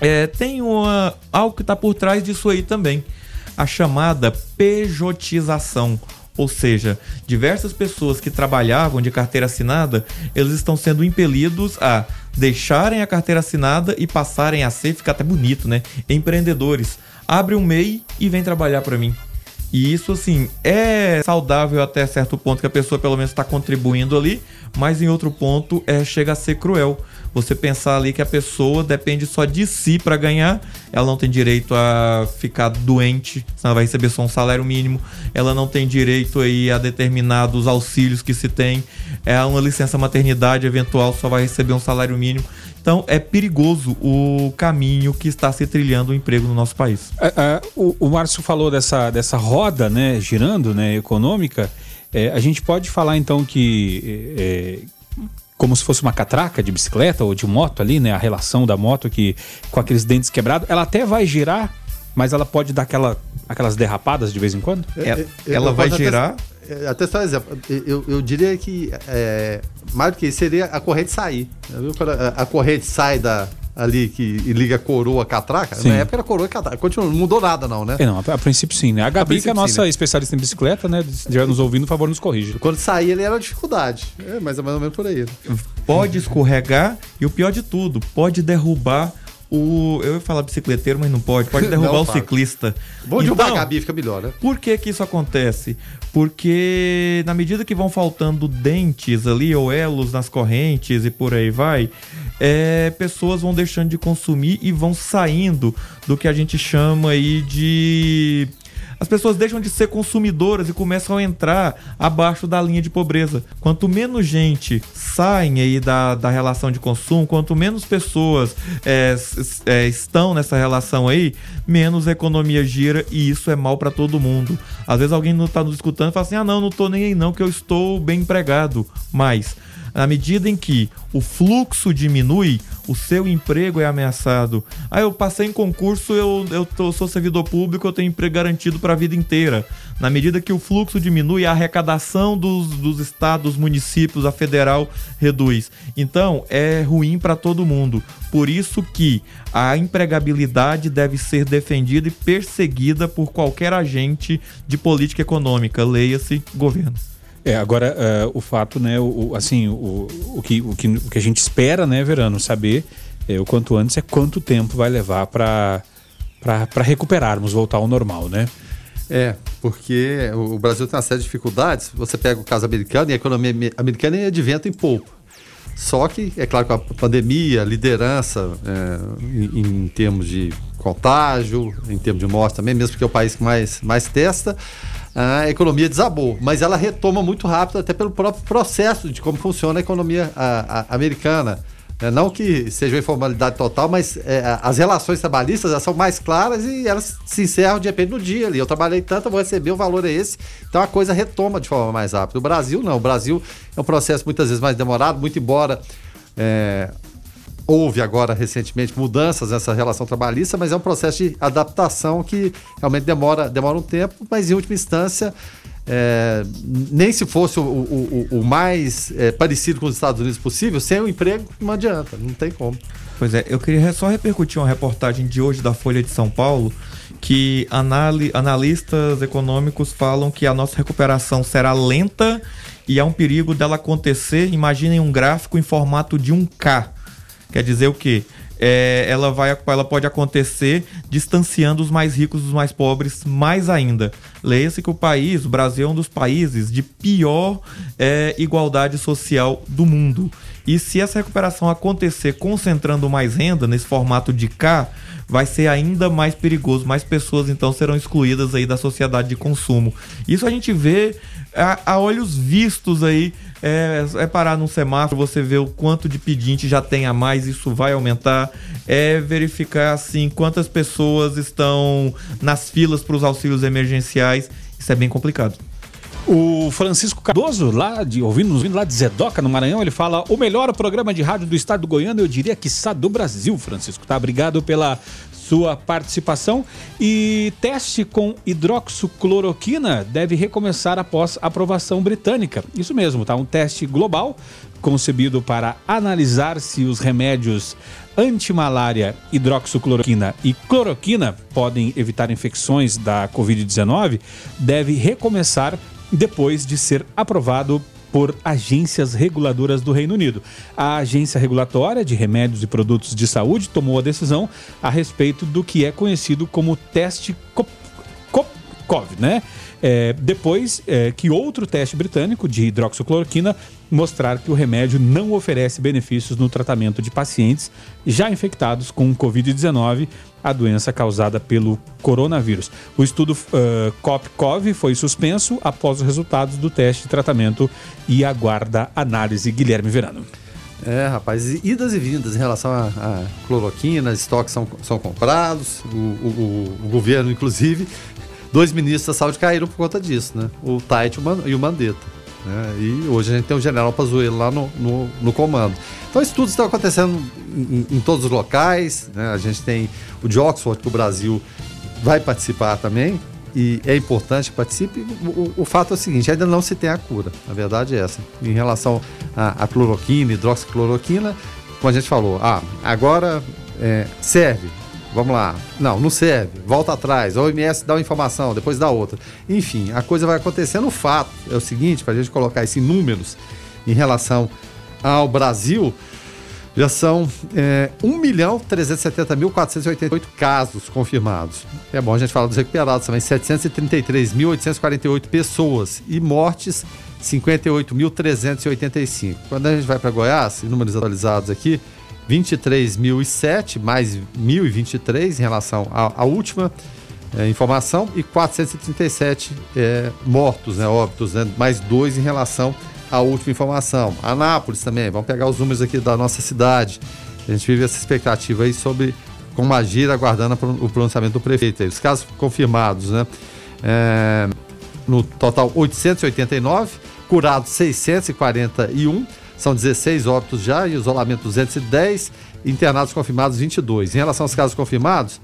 É, tem uma, algo que está por trás disso aí também. A chamada pejotização. Ou seja, diversas pessoas que trabalhavam de carteira assinada, eles estão sendo impelidos a deixarem a carteira assinada e passarem a ser, fica até bonito, né? Empreendedores. Abre um MEI e vem trabalhar para mim. E isso, assim, é saudável até certo ponto que a pessoa pelo menos está contribuindo ali, mas em outro ponto é chega a ser cruel. Você pensar ali que a pessoa depende só de si para ganhar, ela não tem direito a ficar doente, senão ela vai receber só um salário mínimo, ela não tem direito aí a determinados auxílios que se tem, é uma licença maternidade eventual só vai receber um salário mínimo. Então é perigoso o caminho que está se trilhando o emprego no nosso país. É, é, o, o Márcio falou dessa, dessa roda né, girando, né, econômica. É, a gente pode falar então que é, como se fosse uma catraca de bicicleta ou de moto ali, né? A relação da moto que com aqueles dentes quebrados, ela até vai girar, mas ela pode dar aquela, aquelas derrapadas de vez em quando? Ela, É, ela eu vai até- girar. é, até só um exemplo, eu, eu diria que é, mais do que isso seria a corrente sair. A, a corrente sai da, ali que e liga coroa a catraca, Sim. na época era coroa e catraca. Continua, não mudou nada não, né? É, não, a, a princípio sim, né? A Gabi, que é a nossa sim, né? especialista em bicicleta, né? Se estiver nos ouvindo, por favor, nos corrija. Quando sair ele era dificuldade. É, mas é mais ou menos por aí. Pode escorregar e o pior de tudo, pode derrubar o. Eu ia falar bicicleteiro, mas não pode. Pode [laughs] derrubar Não, o ciclista. Vou derrubar Então, a Gabi, fica melhor, né? Por que que isso acontece? Porque na medida que vão faltando dentes ali ou elos nas correntes e por aí vai, é, pessoas vão deixando de consumir e vão saindo do que a gente chama aí de as pessoas deixam de ser consumidoras e começam a entrar abaixo da linha de pobreza. Quanto menos gente saem aí da, da relação de consumo, quanto menos pessoas é, é, estão nessa relação aí, menos a economia gira e isso é mal para todo mundo. Às vezes alguém não tá nos escutando e fala assim: ah, não, não tô nem aí não, que eu estou bem empregado. Mas na medida em que o fluxo diminui, o seu emprego é ameaçado. Ah, eu passei em concurso, eu, eu tô- sou servidor público, eu tenho emprego garantido para a vida inteira. Na medida que o fluxo diminui, a arrecadação dos, dos estados, municípios, a federal reduz. Então, é ruim para todo mundo. Por isso que a empregabilidade deve ser defendida e perseguida por qualquer agente de política econômica, leia-se governo. É, agora eh, o fato, né, o, assim, o, o, que, o, que, o que a gente espera, né, Verano, saber eh, o quanto antes é quanto tempo vai levar para recuperarmos, voltar ao normal, né? É, porque o Brasil tem uma série de dificuldades. Você pega o caso americano e a economia ame- americana é de vento em polpa. Só que, é claro, com a pandemia, liderança é, em, em termos de contágio, em termos de morte também, mesmo porque é o país que mais, mais testa, a economia desabou. Mas ela retoma muito rápido, até pelo próprio processo de como funciona a economia a- a- americana. É, não que seja uma informalidade total, mas é, as relações trabalhistas são mais claras e elas se encerram de repente no dia ali. Eu trabalhei tanto, eu vou receber, o valor é esse. Então a coisa retoma de forma mais rápida. O Brasil não. O Brasil é um processo muitas vezes mais demorado, muito embora é, houve agora recentemente mudanças nessa relação trabalhista, mas é um processo de adaptação que realmente demora, demora um tempo, mas em última instância. é, nem se fosse o, o- o- mais é, parecido com os Estados Unidos possível, sem o emprego não adianta, não tem como. Pois é, eu queria só repercutir uma reportagem de hoje da Folha de São Paulo que anali- analistas econômicos falam que a nossa recuperação será lenta e há um perigo dela acontecer. Imaginem um gráfico em formato de um K. Quer dizer o quê? É, ela, vai, ela pode acontecer distanciando os mais ricos dos mais pobres mais ainda. Leia-se que o país, o Brasil é um dos países de pior é, igualdade social do mundo. E se essa recuperação acontecer concentrando mais renda nesse formato de K, vai ser ainda mais perigoso. Mais pessoas então serão excluídas aí da sociedade de consumo. Isso a gente vê a, a olhos vistos aí. É, é parar num semáforo, você vê o quanto de pedinte já tem a mais, isso vai aumentar. É verificar assim quantas pessoas estão nas filas para os auxílios emergenciais. Isso é bem complicado. O Francisco Cardoso, lá de, ouvindo, nos vindo lá de Zedoca, no Maranhão, ele fala: o melhor programa de rádio do estado do Goiânia, eu diria que está do Brasil, Francisco. Tá? Obrigado pela sua participação. E teste com hidroxicloroquina deve recomeçar após aprovação britânica. Isso mesmo, tá? Um teste global concebido para analisar se os remédios antimalária, hidroxicloroquina e cloroquina podem evitar infecções da Covid-19, deve recomeçar depois de ser aprovado por agências reguladoras do Reino Unido. A Agência Regulatória de Remédios e Produtos de Saúde tomou a decisão a respeito do que é conhecido como teste COP, COVID, né? É, depois é, que outro teste britânico de hidroxicloroquina mostrar que o remédio não oferece benefícios no tratamento de pacientes já infectados com Covid-19, a doença causada pelo coronavírus. O estudo uh, COP-COV foi suspenso após os resultados do teste de tratamento e aguarda análise. Guilherme Verano. É, rapaz, idas e vindas em relação a, a cloroquina, estoques são, são comprados, o, o- o governo, inclusive, dois ministros da saúde caíram por conta disso, né? O Tait e o Man- o Mandetta. né? E hoje a gente tem o general Pazuello lá no, no, no comando. Então, estudos estão acontecendo em, em- todos os locais, né? A gente tem o de Oxford, que o Brasil vai participar também, e é importante que participe, o, o, fato é o seguinte, ainda não se tem a cura, a verdade é essa. Em relação à cloroquina, hidroxicloroquina, como a gente falou, ah, agora é, serve, vamos lá. Não, não serve, volta atrás, a OMS dá uma informação, depois dá outra. Enfim, a coisa vai acontecendo. O fato é o seguinte, para a gente colocar isso em números em relação ao Brasil, já são é, 1.370.488 casos confirmados. É bom a gente falar dos recuperados também, 733.848 pessoas e mortes 58.385. Quando a gente vai para Goiás, números atualizados aqui, 23.007 mais 1.023 em relação à, à última é, informação e 437 é, mortos, né, óbitos, né, mais dois em relação à última informação. Anápolis também, vamos pegar os números aqui da nossa cidade. A gente vive essa expectativa aí sobre como agir, aguardando o pronunciamento do prefeito. Os casos confirmados, né? É, no total 889, curados 641 são 16 óbitos já, isolamento 210, internados confirmados 22. Em relação aos casos confirmados,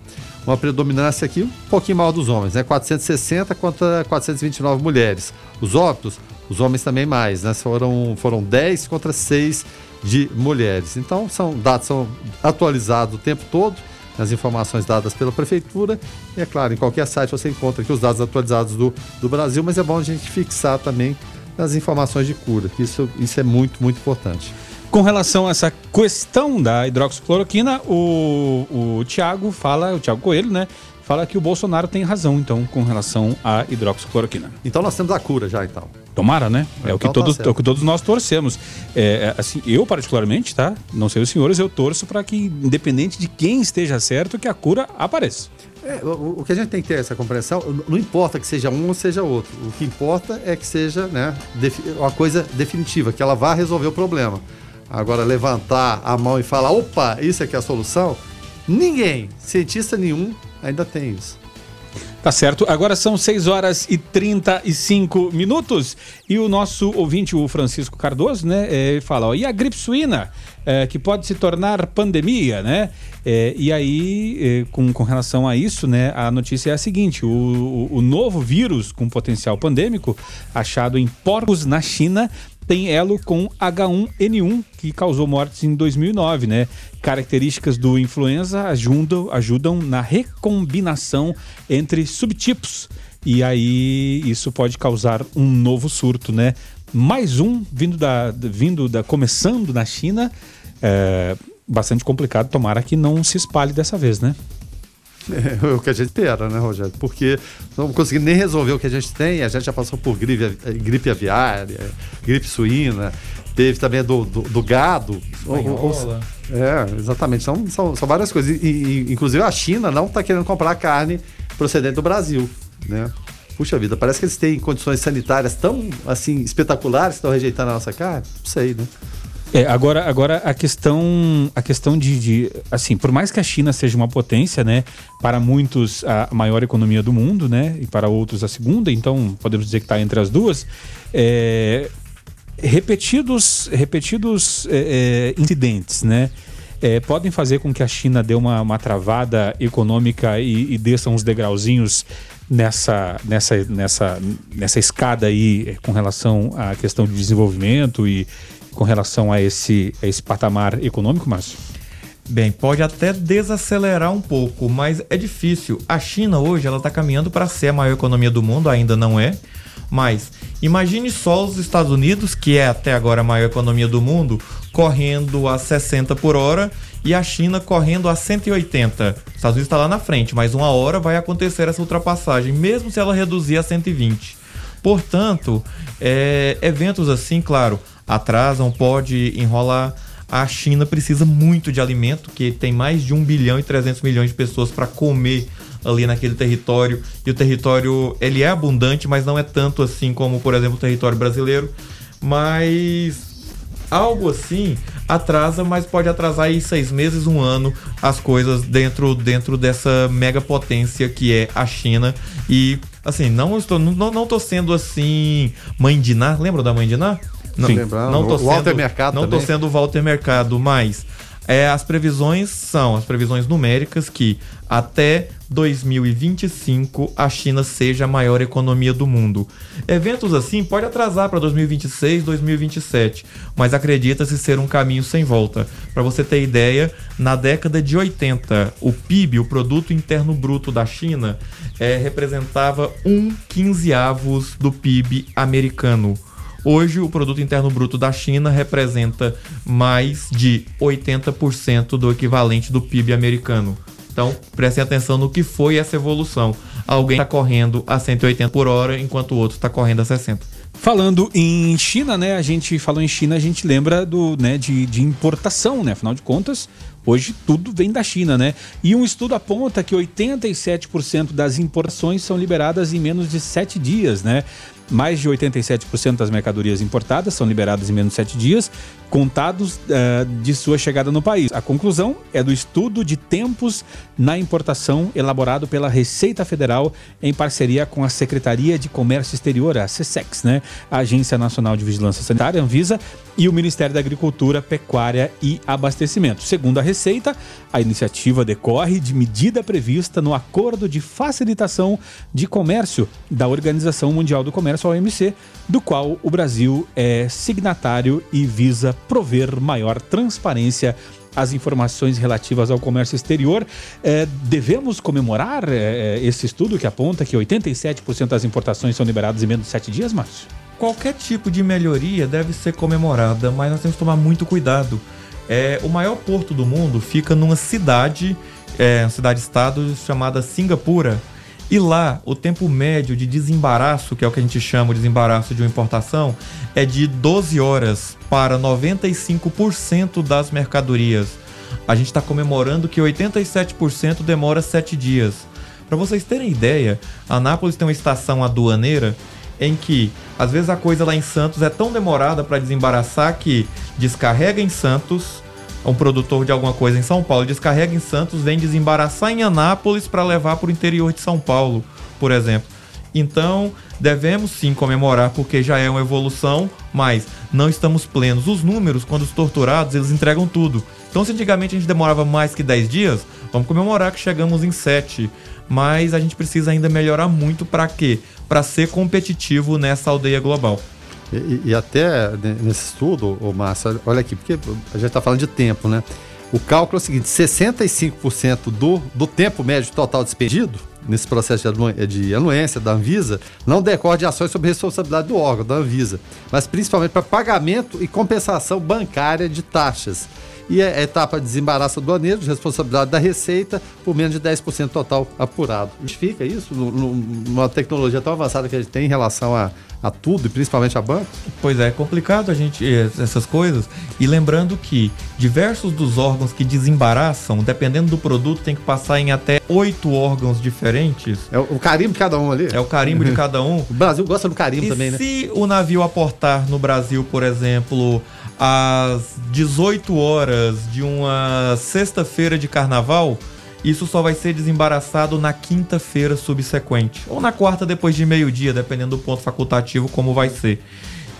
uma predominância aqui um pouquinho maior dos homens, né? 460 contra 429 mulheres. Os óbitos, os homens também mais, né? Foram, foram 10 contra 6 de mulheres. Então, são dados são atualizados o tempo todo, as informações dadas pela prefeitura. E é claro, em qualquer site você encontra aqui os dados atualizados do, do Brasil, mas é bom a gente fixar também as informações de cura, que isso, isso é muito, muito importante. Com relação a essa questão da hidroxicloroquina, o, o Tiago fala, o Tiago Coelho, né? Fala que o Bolsonaro tem razão, então, com relação à hidroxicloroquina. Então nós temos a cura já, então. Tomara, né? É, então o, que tá todos, é o que todos nós torcemos. É, é, assim, eu, particularmente, tá? Não sei os senhores, eu torço para que, independente de quem esteja certo, que a cura apareça. É, o, o, que a gente tem que ter essa compreensão, não importa que seja um ou seja outro. O que importa é que seja né, uma coisa definitiva, que ela vá resolver o problema. Agora, levantar a mão e falar, opa, isso aqui é a solução, ninguém, cientista nenhum, ainda tem isso. Tá certo. Agora são 6 horas e 35 minutos e o nosso ouvinte, o Francisco Cardoso, né, ele fala, ó, e a gripe suína, é, que pode se tornar pandemia, né? É, e aí, com, com relação a isso, né, a notícia é a seguinte: o, o, o novo vírus com potencial pandêmico, achado em porcos na China, tem elo com H1N1, que causou mortes em 2009, né? Características do influenza ajudam, ajudam na recombinação entre subtipos. E aí isso pode causar um novo surto, né? Mais um vindo da, vindo da começando na China, é, bastante complicado. Tomara que não se espalhe dessa vez, né? É, o que a gente espera, né, Rogério? Porque não conseguimos nem resolver o que a gente tem. A gente já passou por gripe, gripe aviária, gripe suína, teve também do, do, do gado. É, exatamente. São, são, são várias coisas. E, e, inclusive a China não está querendo comprar carne procedente do Brasil, né? Puxa vida, parece que eles têm condições sanitárias tão assim espetaculares que estão rejeitando a nossa carne. Não sei, né? É, agora, agora a questão, a questão de, de, assim, por mais que a China seja uma potência, né, para muitos a maior economia do mundo, né, e para outros a segunda, então podemos dizer que está entre as duas, é, repetidos, repetidos é, é incidentes, né, é, podem fazer com que a China dê uma, uma travada econômica e, e desça uns degrauzinhos nessa, nessa, nessa, nessa escada aí com relação à questão de desenvolvimento e, com relação a esse, a esse patamar econômico, Márcio? Bem, pode até desacelerar um pouco, mas é difícil. A China hoje ela está caminhando para ser a maior economia do mundo, ainda não é. Mas imagine só os Estados Unidos, que é até agora a maior economia do mundo, correndo a 60 por hora e a China correndo a 180. Os Estados Unidos está lá na frente, mas uma hora vai acontecer essa ultrapassagem, mesmo se ela reduzir a 120. Portanto, é, eventos assim, claro, atrasam, pode enrolar. A China precisa muito de alimento, que tem mais de 1 bilhão e 300 milhões de pessoas para comer ali naquele território. E o território, ele é abundante, mas não é tanto assim como, por exemplo, o território brasileiro. Mas algo assim atrasa, mas pode atrasar aí seis meses, um ano, as coisas dentro, dentro dessa mega potência que é a China. E assim, não estou, não, não tô sendo assim mãe de Ná, lembra da mãe de Ná? Não, Sim. não tô o sendo, Walter Mercado Não tô sendo o Walter Mercado, mas é, as previsões são as previsões numéricas que até 2025 a China seja a maior economia do mundo. Eventos assim pode atrasar para 2026, 2027, mas acredita-se ser um caminho sem volta. Para você ter ideia, na década de 80, o PIB, o produto interno bruto da China, é, representava um quinzeavos do PIB americano. Hoje, o produto interno bruto da China representa mais de 80% do equivalente do PIB americano. Então, prestem atenção no que foi essa evolução. Alguém está correndo a 180 por hora, enquanto o outro está correndo a 60. Falando em China, né? A gente falou em China, a gente lembra do, né, de, de importação, né? Afinal de contas, hoje tudo vem da China, né? E um estudo aponta que 87% das importações são liberadas em menos de 7 dias, né? Mais de 87% das mercadorias importadas são liberadas em menos de 7 dias, contados uh, de sua chegada no país. A conclusão é do estudo de tempos na importação elaborado pela Receita Federal em parceria com a Secretaria de Comércio Exterior, a SESEX, né? a Agência Nacional de Vigilância Sanitária, Anvisa, e o Ministério da Agricultura, Pecuária e Abastecimento. Segundo a Receita, a iniciativa decorre de medida prevista no Acordo de Facilitação de Comércio da Organização Mundial do Comércio, OMC, do qual o Brasil é signatário e visa prover maior transparência às informações relativas ao comércio exterior. É, devemos comemorar é, esse estudo que aponta que 87% das importações são liberadas em menos de 7 dias, Márcio? Qualquer tipo de melhoria deve ser comemorada, mas nós temos que tomar muito cuidado. É, o maior porto do mundo fica numa cidade, é, cidade-estado chamada Singapura. E lá, o tempo médio de desembaraço, que é o que a gente chama de desembaraço de uma importação, é de 12 horas para 95% das mercadorias. A gente está comemorando que 87% demora 7 dias. Para vocês terem ideia, Anápolis tem uma estação aduaneira em que às vezes a coisa lá em Santos é tão demorada para desembaraçar que descarrega em Santos, um produtor de alguma coisa em São Paulo descarrega em Santos, vem desembaraçar em Anápolis para levar para o interior de São Paulo, por exemplo. Então, devemos sim comemorar porque já é uma evolução, mas não estamos plenos. Os números, quando os torturados, eles entregam tudo. Então, se antigamente a gente demorava mais que 10 dias, vamos comemorar que chegamos em 7. Mas a gente precisa ainda melhorar muito para quê? Para ser competitivo nessa aldeia global. E, e, até nesse estudo, ô Márcio, olha aqui, porque a gente está falando de tempo, né? O cálculo é o seguinte: 65% do, do tempo médio total despedido nesse processo de, anu de anuência da Anvisa não decorre de ações sobre responsabilidade do órgão, da Anvisa, mas principalmente para pagamento e compensação bancária de taxas e a etapa de desembaraço aduaneiro, de responsabilidade da Receita, por menos de 10% total apurado. Justifica isso numa tecnologia tão avançada que a gente tem em relação a, a tudo, e principalmente a banco? Pois é, é complicado a gente essas coisas. E lembrando que diversos dos órgãos que desembaraçam, dependendo do produto, tem que passar em até oito órgãos diferentes. É o, carimbo de cada um ali? É o carimbo de [laughs] cada um. O Brasil gosta do carimbo e também, né? Se o navio aportar no Brasil, por exemplo, às 18 horas de uma sexta-feira de carnaval, isso só vai ser desembaraçado na quinta-feira subsequente. Ou na quarta depois de meio-dia, dependendo do ponto facultativo, como vai ser.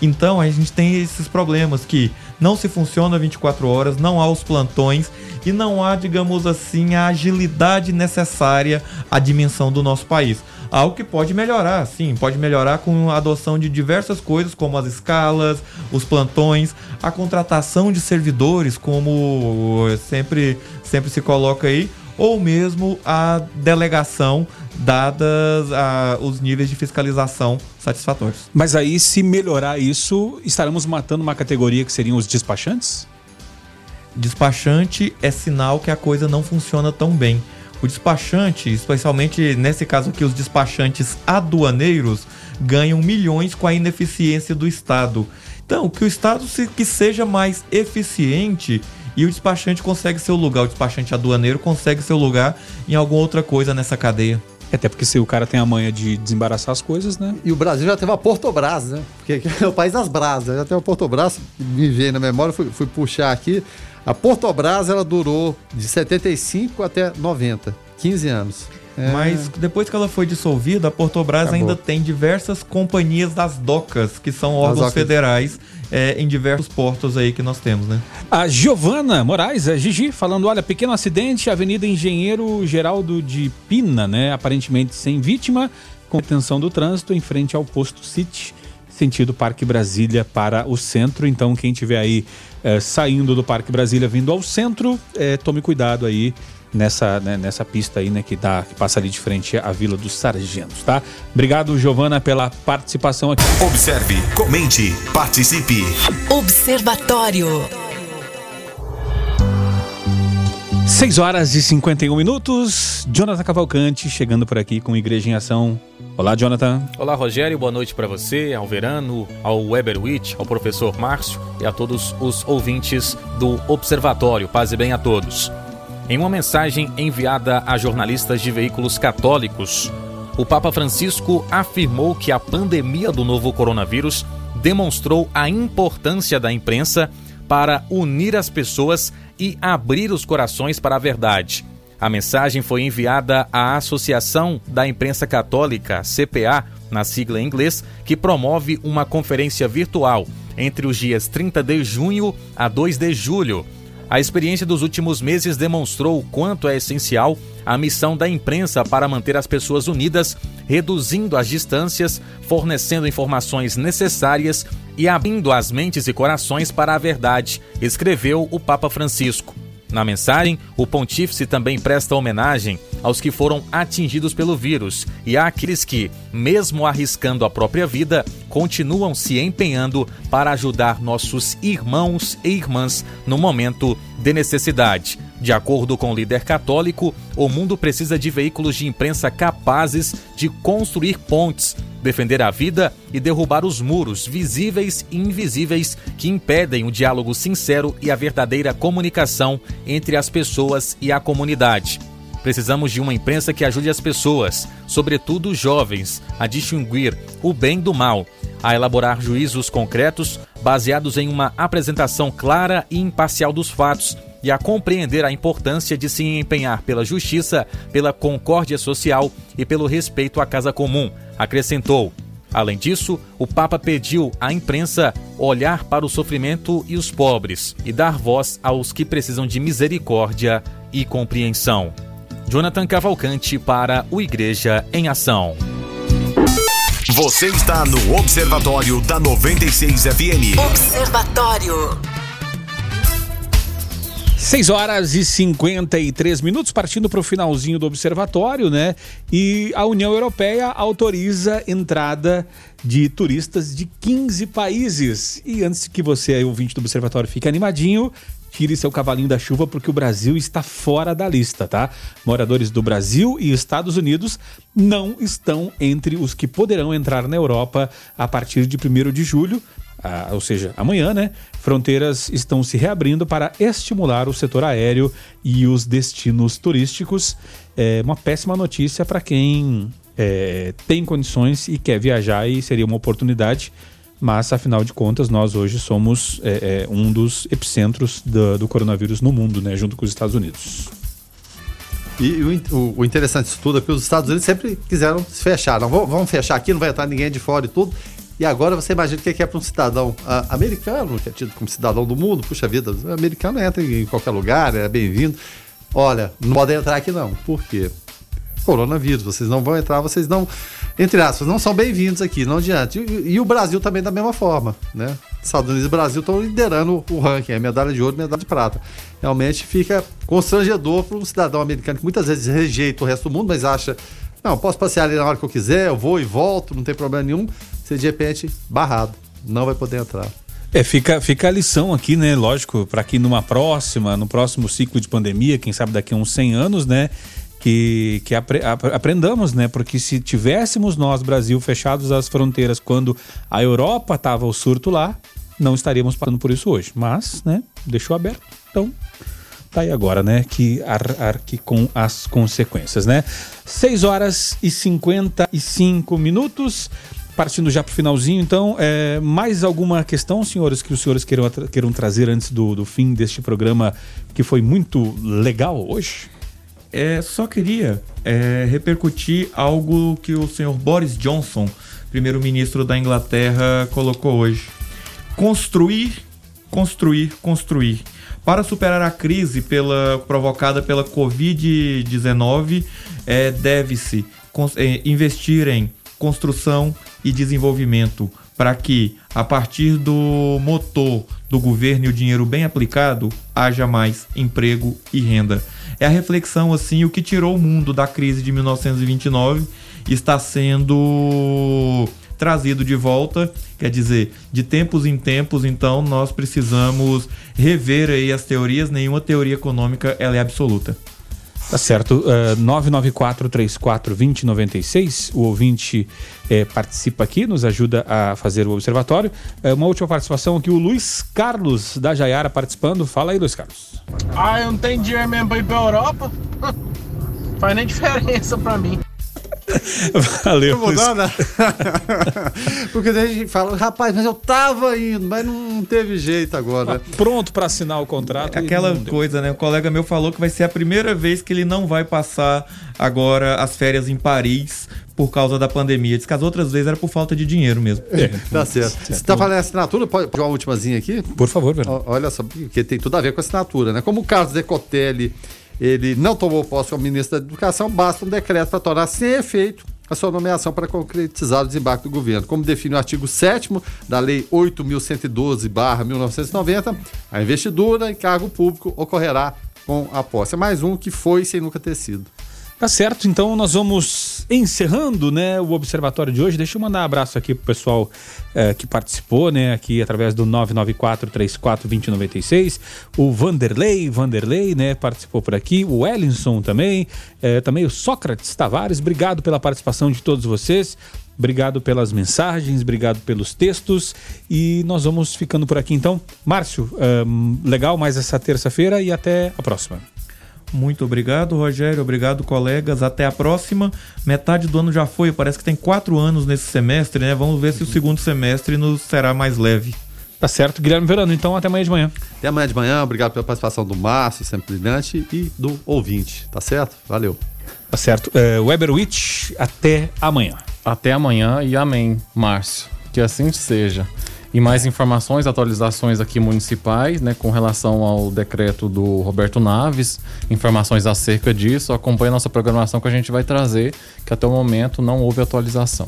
Então a gente tem esses problemas que não se funciona 24 horas, não há os plantões e não há, digamos assim, a agilidade necessária à dimensão do nosso país. Algo que pode melhorar, sim, pode melhorar com a adoção de diversas coisas, como as escalas, os plantões, a contratação de servidores, como sempre, sempre se coloca aí, ou mesmo a delegação dadas a, os níveis de fiscalização satisfatórios. Mas aí, se melhorar isso, estaremos matando uma categoria que seriam os despachantes? Despachante é sinal que a coisa não funciona tão bem. O despachante, especialmente nesse caso aqui, os despachantes aduaneiros, ganham milhões com a ineficiência do Estado. Então, que o Estado se, que seja mais eficiente e o despachante consegue seu lugar, o despachante aduaneiro consegue seu lugar em alguma outra coisa nessa cadeia. Até porque se o cara tem a manha de desembaraçar as coisas, né? E o Brasil já teve uma Portobras, né? Porque [laughs] é o país das brasas. Já tem uma Portobras, me veio na memória, fui, fui puxar aqui. A Portobras ela durou de 75 até 90, 15 anos. É. Mas depois que ela foi dissolvida, a Portobras Acabou. ainda tem diversas companhias das docas, que são órgãos federais é, em diversos portos aí que nós temos, né? A Giovana Moraes, a Gigi, falando: olha, pequeno acidente, Avenida Engenheiro Geraldo de Pina, né? Aparentemente sem vítima, com tensão do trânsito em frente ao posto City, sentido Parque Brasília para o centro. Então, quem tiver aí eh, saindo do Parque Brasília vindo ao centro, eh, tome cuidado aí nessa, né, nessa pista aí, né, que, dá, que passa ali de frente à Vila dos Sargentos, tá? Obrigado, Giovana, pela participação aqui. Observe, comente, participe. Observatório. 6 horas e 51 minutos. Jonathan Cavalcante chegando por aqui com Igreja em Ação. Olá, Jonathan. Olá, Rogério. Boa noite para você, ao Verano, ao Weberwitch, ao professor Márcio e a todos os ouvintes do Observatório. Paz e bem a todos. Em uma mensagem enviada a jornalistas de veículos católicos, o Papa Francisco afirmou que a pandemia do novo coronavírus demonstrou a importância da imprensa para unir as pessoas e abrir os corações para a verdade. A mensagem foi enviada à Associação da Imprensa Católica, CPA, na sigla em inglês, que promove uma conferência virtual entre os dias 30 de junho a 2 de julho. A experiência dos últimos meses demonstrou o quanto é essencial a missão da imprensa para manter as pessoas unidas, reduzindo as distâncias, fornecendo informações necessárias e abrindo as mentes e corações para a verdade, escreveu o Papa Francisco. Na mensagem, o pontífice também presta homenagem aos que foram atingidos pelo vírus e àqueles que, mesmo arriscando a própria vida, continuam se empenhando para ajudar nossos irmãos e irmãs no momento de necessidade. De acordo com o líder católico, o mundo precisa de veículos de imprensa capazes de construir pontes, defender a vida e derrubar os muros visíveis e invisíveis que impedem o diálogo sincero e a verdadeira comunicação entre as pessoas e a comunidade. Precisamos de uma imprensa que ajude as pessoas, sobretudo os jovens, a distinguir o bem do mal, a elaborar juízos concretos baseados em uma apresentação clara e imparcial dos fatos e a compreender a importância de se empenhar pela justiça, pela concórdia social e pelo respeito à casa comum, acrescentou. Além disso, o Papa pediu à imprensa olhar para o sofrimento e os pobres e dar voz aos que precisam de misericórdia e compreensão. Jonathan Cavalcante para o Igreja em Ação. Você está no Observatório da 96 FM. Observatório. 6 horas e 53 minutos, partindo para o finalzinho do observatório, né? E a União Europeia autoriza entrada de turistas de 15 países. E antes que você, ouvinte do observatório, fique animadinho, tire seu cavalinho da chuva, porque o Brasil está fora da lista, tá? Moradores do Brasil e Estados Unidos não estão entre os que poderão entrar na Europa a partir de 1 de julho. Ou seja, amanhã, né? Fronteiras estão se reabrindo para estimular o setor aéreo e os destinos turísticos. É uma péssima notícia para quem é, tem condições e quer viajar e seria uma oportunidade. Mas, afinal de contas, nós hoje somos é, é, um dos epicentros do, do coronavírus no mundo, né? Junto com os Estados Unidos. E o, o, interessante disso tudo é que os Estados Unidos sempre quiseram se fechar. Não, vamos fechar aqui, não vai entrar ninguém de fora e tudo. E agora você imagina o que é para um cidadão ah, americano, que é tido como cidadão do mundo, puxa vida, americano entra em qualquer lugar, é bem-vindo. Olha, não podem entrar aqui não. Por quê? Coronavírus, vocês não vão entrar, vocês não, entre aspas, não são bem-vindos aqui, não adianta. E, e, o Brasil também da mesma forma, né? Estados Unidos e Brasil estão liderando o ranking, é medalha de ouro, medalha de prata. Realmente fica constrangedor para um cidadão americano que muitas vezes rejeita o resto do mundo, mas acha, não, posso passear ali na hora que eu quiser, eu vou e volto, não tem problema nenhum. Você de repente barrado, não vai poder entrar. É, fica, fica a lição aqui, né? Lógico, para que numa próxima, no próximo ciclo de pandemia, quem sabe daqui a uns 100 anos, né? Que, que apre, aprendamos, né? Porque se tivéssemos nós, Brasil, fechados as fronteiras quando a Europa tava o surto lá, não estaríamos passando por isso hoje. Mas, né? Deixou aberto. Então, tá aí agora, né? Que ar, arque com as consequências, né? 6 horas e 55 minutos. Partindo já para o finalzinho, então, é, mais alguma questão, senhores, que os senhores queiram, queiram trazer antes do, do fim deste programa que foi muito legal hoje? é, só queria é, repercutir algo que o senhor Boris Johnson, primeiro-ministro da Inglaterra, colocou hoje. Construir, construir, construir. Para superar a crise pela, provocada pela Covid-19, é, deve-se é, investir em construção e desenvolvimento para que, a partir do motor do governo e o dinheiro bem aplicado, haja mais emprego e renda. É a reflexão assim o que tirou o mundo da crise de 1929 está sendo trazido de volta, quer dizer, de tempos em tempos, então nós precisamos rever aí as teorias, nenhuma teoria econômica ela é absoluta. Tá certo. Uh, 994-34-2096. O ouvinte eh, participa aqui, nos ajuda a fazer o observatório. Uh, uma última participação aqui, o Luiz Carlos da Jaiara participando. Fala aí, Luiz Carlos. Ah, eu não tenho dinheiro mesmo pra ir pra Europa? [laughs] Faz nem [laughs] diferença pra mim. Valeu. Não mudou, né? [laughs] Porque daí a gente fala, rapaz, mas eu tava indo, mas não teve jeito agora. Pronto para assinar o contrato. É aquela coisa, né? O colega meu falou que vai ser a primeira vez que ele não vai passar agora as férias em Paris por causa da pandemia. Diz que as outras vezes era por falta de dinheiro mesmo. É, tá certo. Você tá falando em assinatura? Pode pedir uma ultimazinha aqui? Por favor, Bernardo. Olha só, porque tem tudo a ver com a assinatura, né? Como o caso Decotelli ele não tomou posse como ministro da Educação, basta um decreto para tornar sem efeito a sua nomeação para concretizar o desembarque do governo. Como define o artigo 7 da Lei 8.112-1990, a investidura em cargo público ocorrerá com a posse. É mais um que foi sem nunca ter sido. Tá certo, então nós vamos encerrando né, o observatório de hoje. Deixa eu mandar um abraço aqui pro pessoal eh, que participou, né? Aqui através do 994-34-2096. O Vanderlei, Vanderlei, né? Participou por aqui. O Ellinson também. Eh, também o Sócrates Tavares. Obrigado pela participação de todos vocês. Obrigado pelas mensagens, obrigado pelos textos e nós vamos ficando por aqui então. Márcio, um, legal mais essa terça-feira e até a próxima. Muito obrigado, Rogério. Obrigado, colegas. Até a próxima. Metade do ano já foi. Parece que tem quatro anos nesse semestre, né? Vamos ver se o segundo semestre nos será mais leve. Tá certo, Guilherme Verano. Então, até amanhã de manhã. Até amanhã de manhã. Obrigado pela participação do Márcio, sempre brilhante, e do ouvinte. Tá certo? Valeu. Tá certo. Uh, Weber Witch, até amanhã. Até amanhã e amém, Márcio. Que assim seja. E mais informações, atualizações aqui municipais, né, com relação ao decreto do Roberto Naves, informações acerca disso, acompanhe a nossa programação que a gente vai trazer, que até o momento não houve atualização.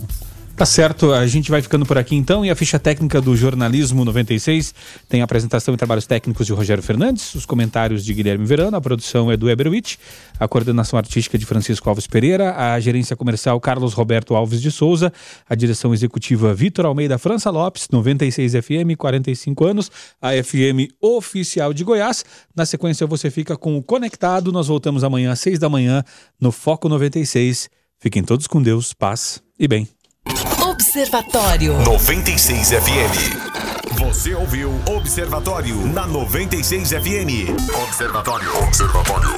Tá certo, a gente vai ficando por aqui então. E a ficha técnica do Jornalismo 96 tem a apresentação e trabalhos técnicos de Rogério Fernandes, os comentários de Guilherme Verano, a produção é do Eberwitch, a coordenação artística de Francisco Alves Pereira, a gerência comercial Carlos Roberto Alves de Souza, a direção executiva Vitor Almeida França Lopes, 96 FM, 45 anos, a FM oficial de Goiás. Na sequência você fica com o Conectado. Nós voltamos amanhã às 6 da manhã no Foco 96. Fiquem todos com Deus, paz e bem. Observatório 96 FM. Você ouviu Observatório na 96 FM. Observatório. Observatório.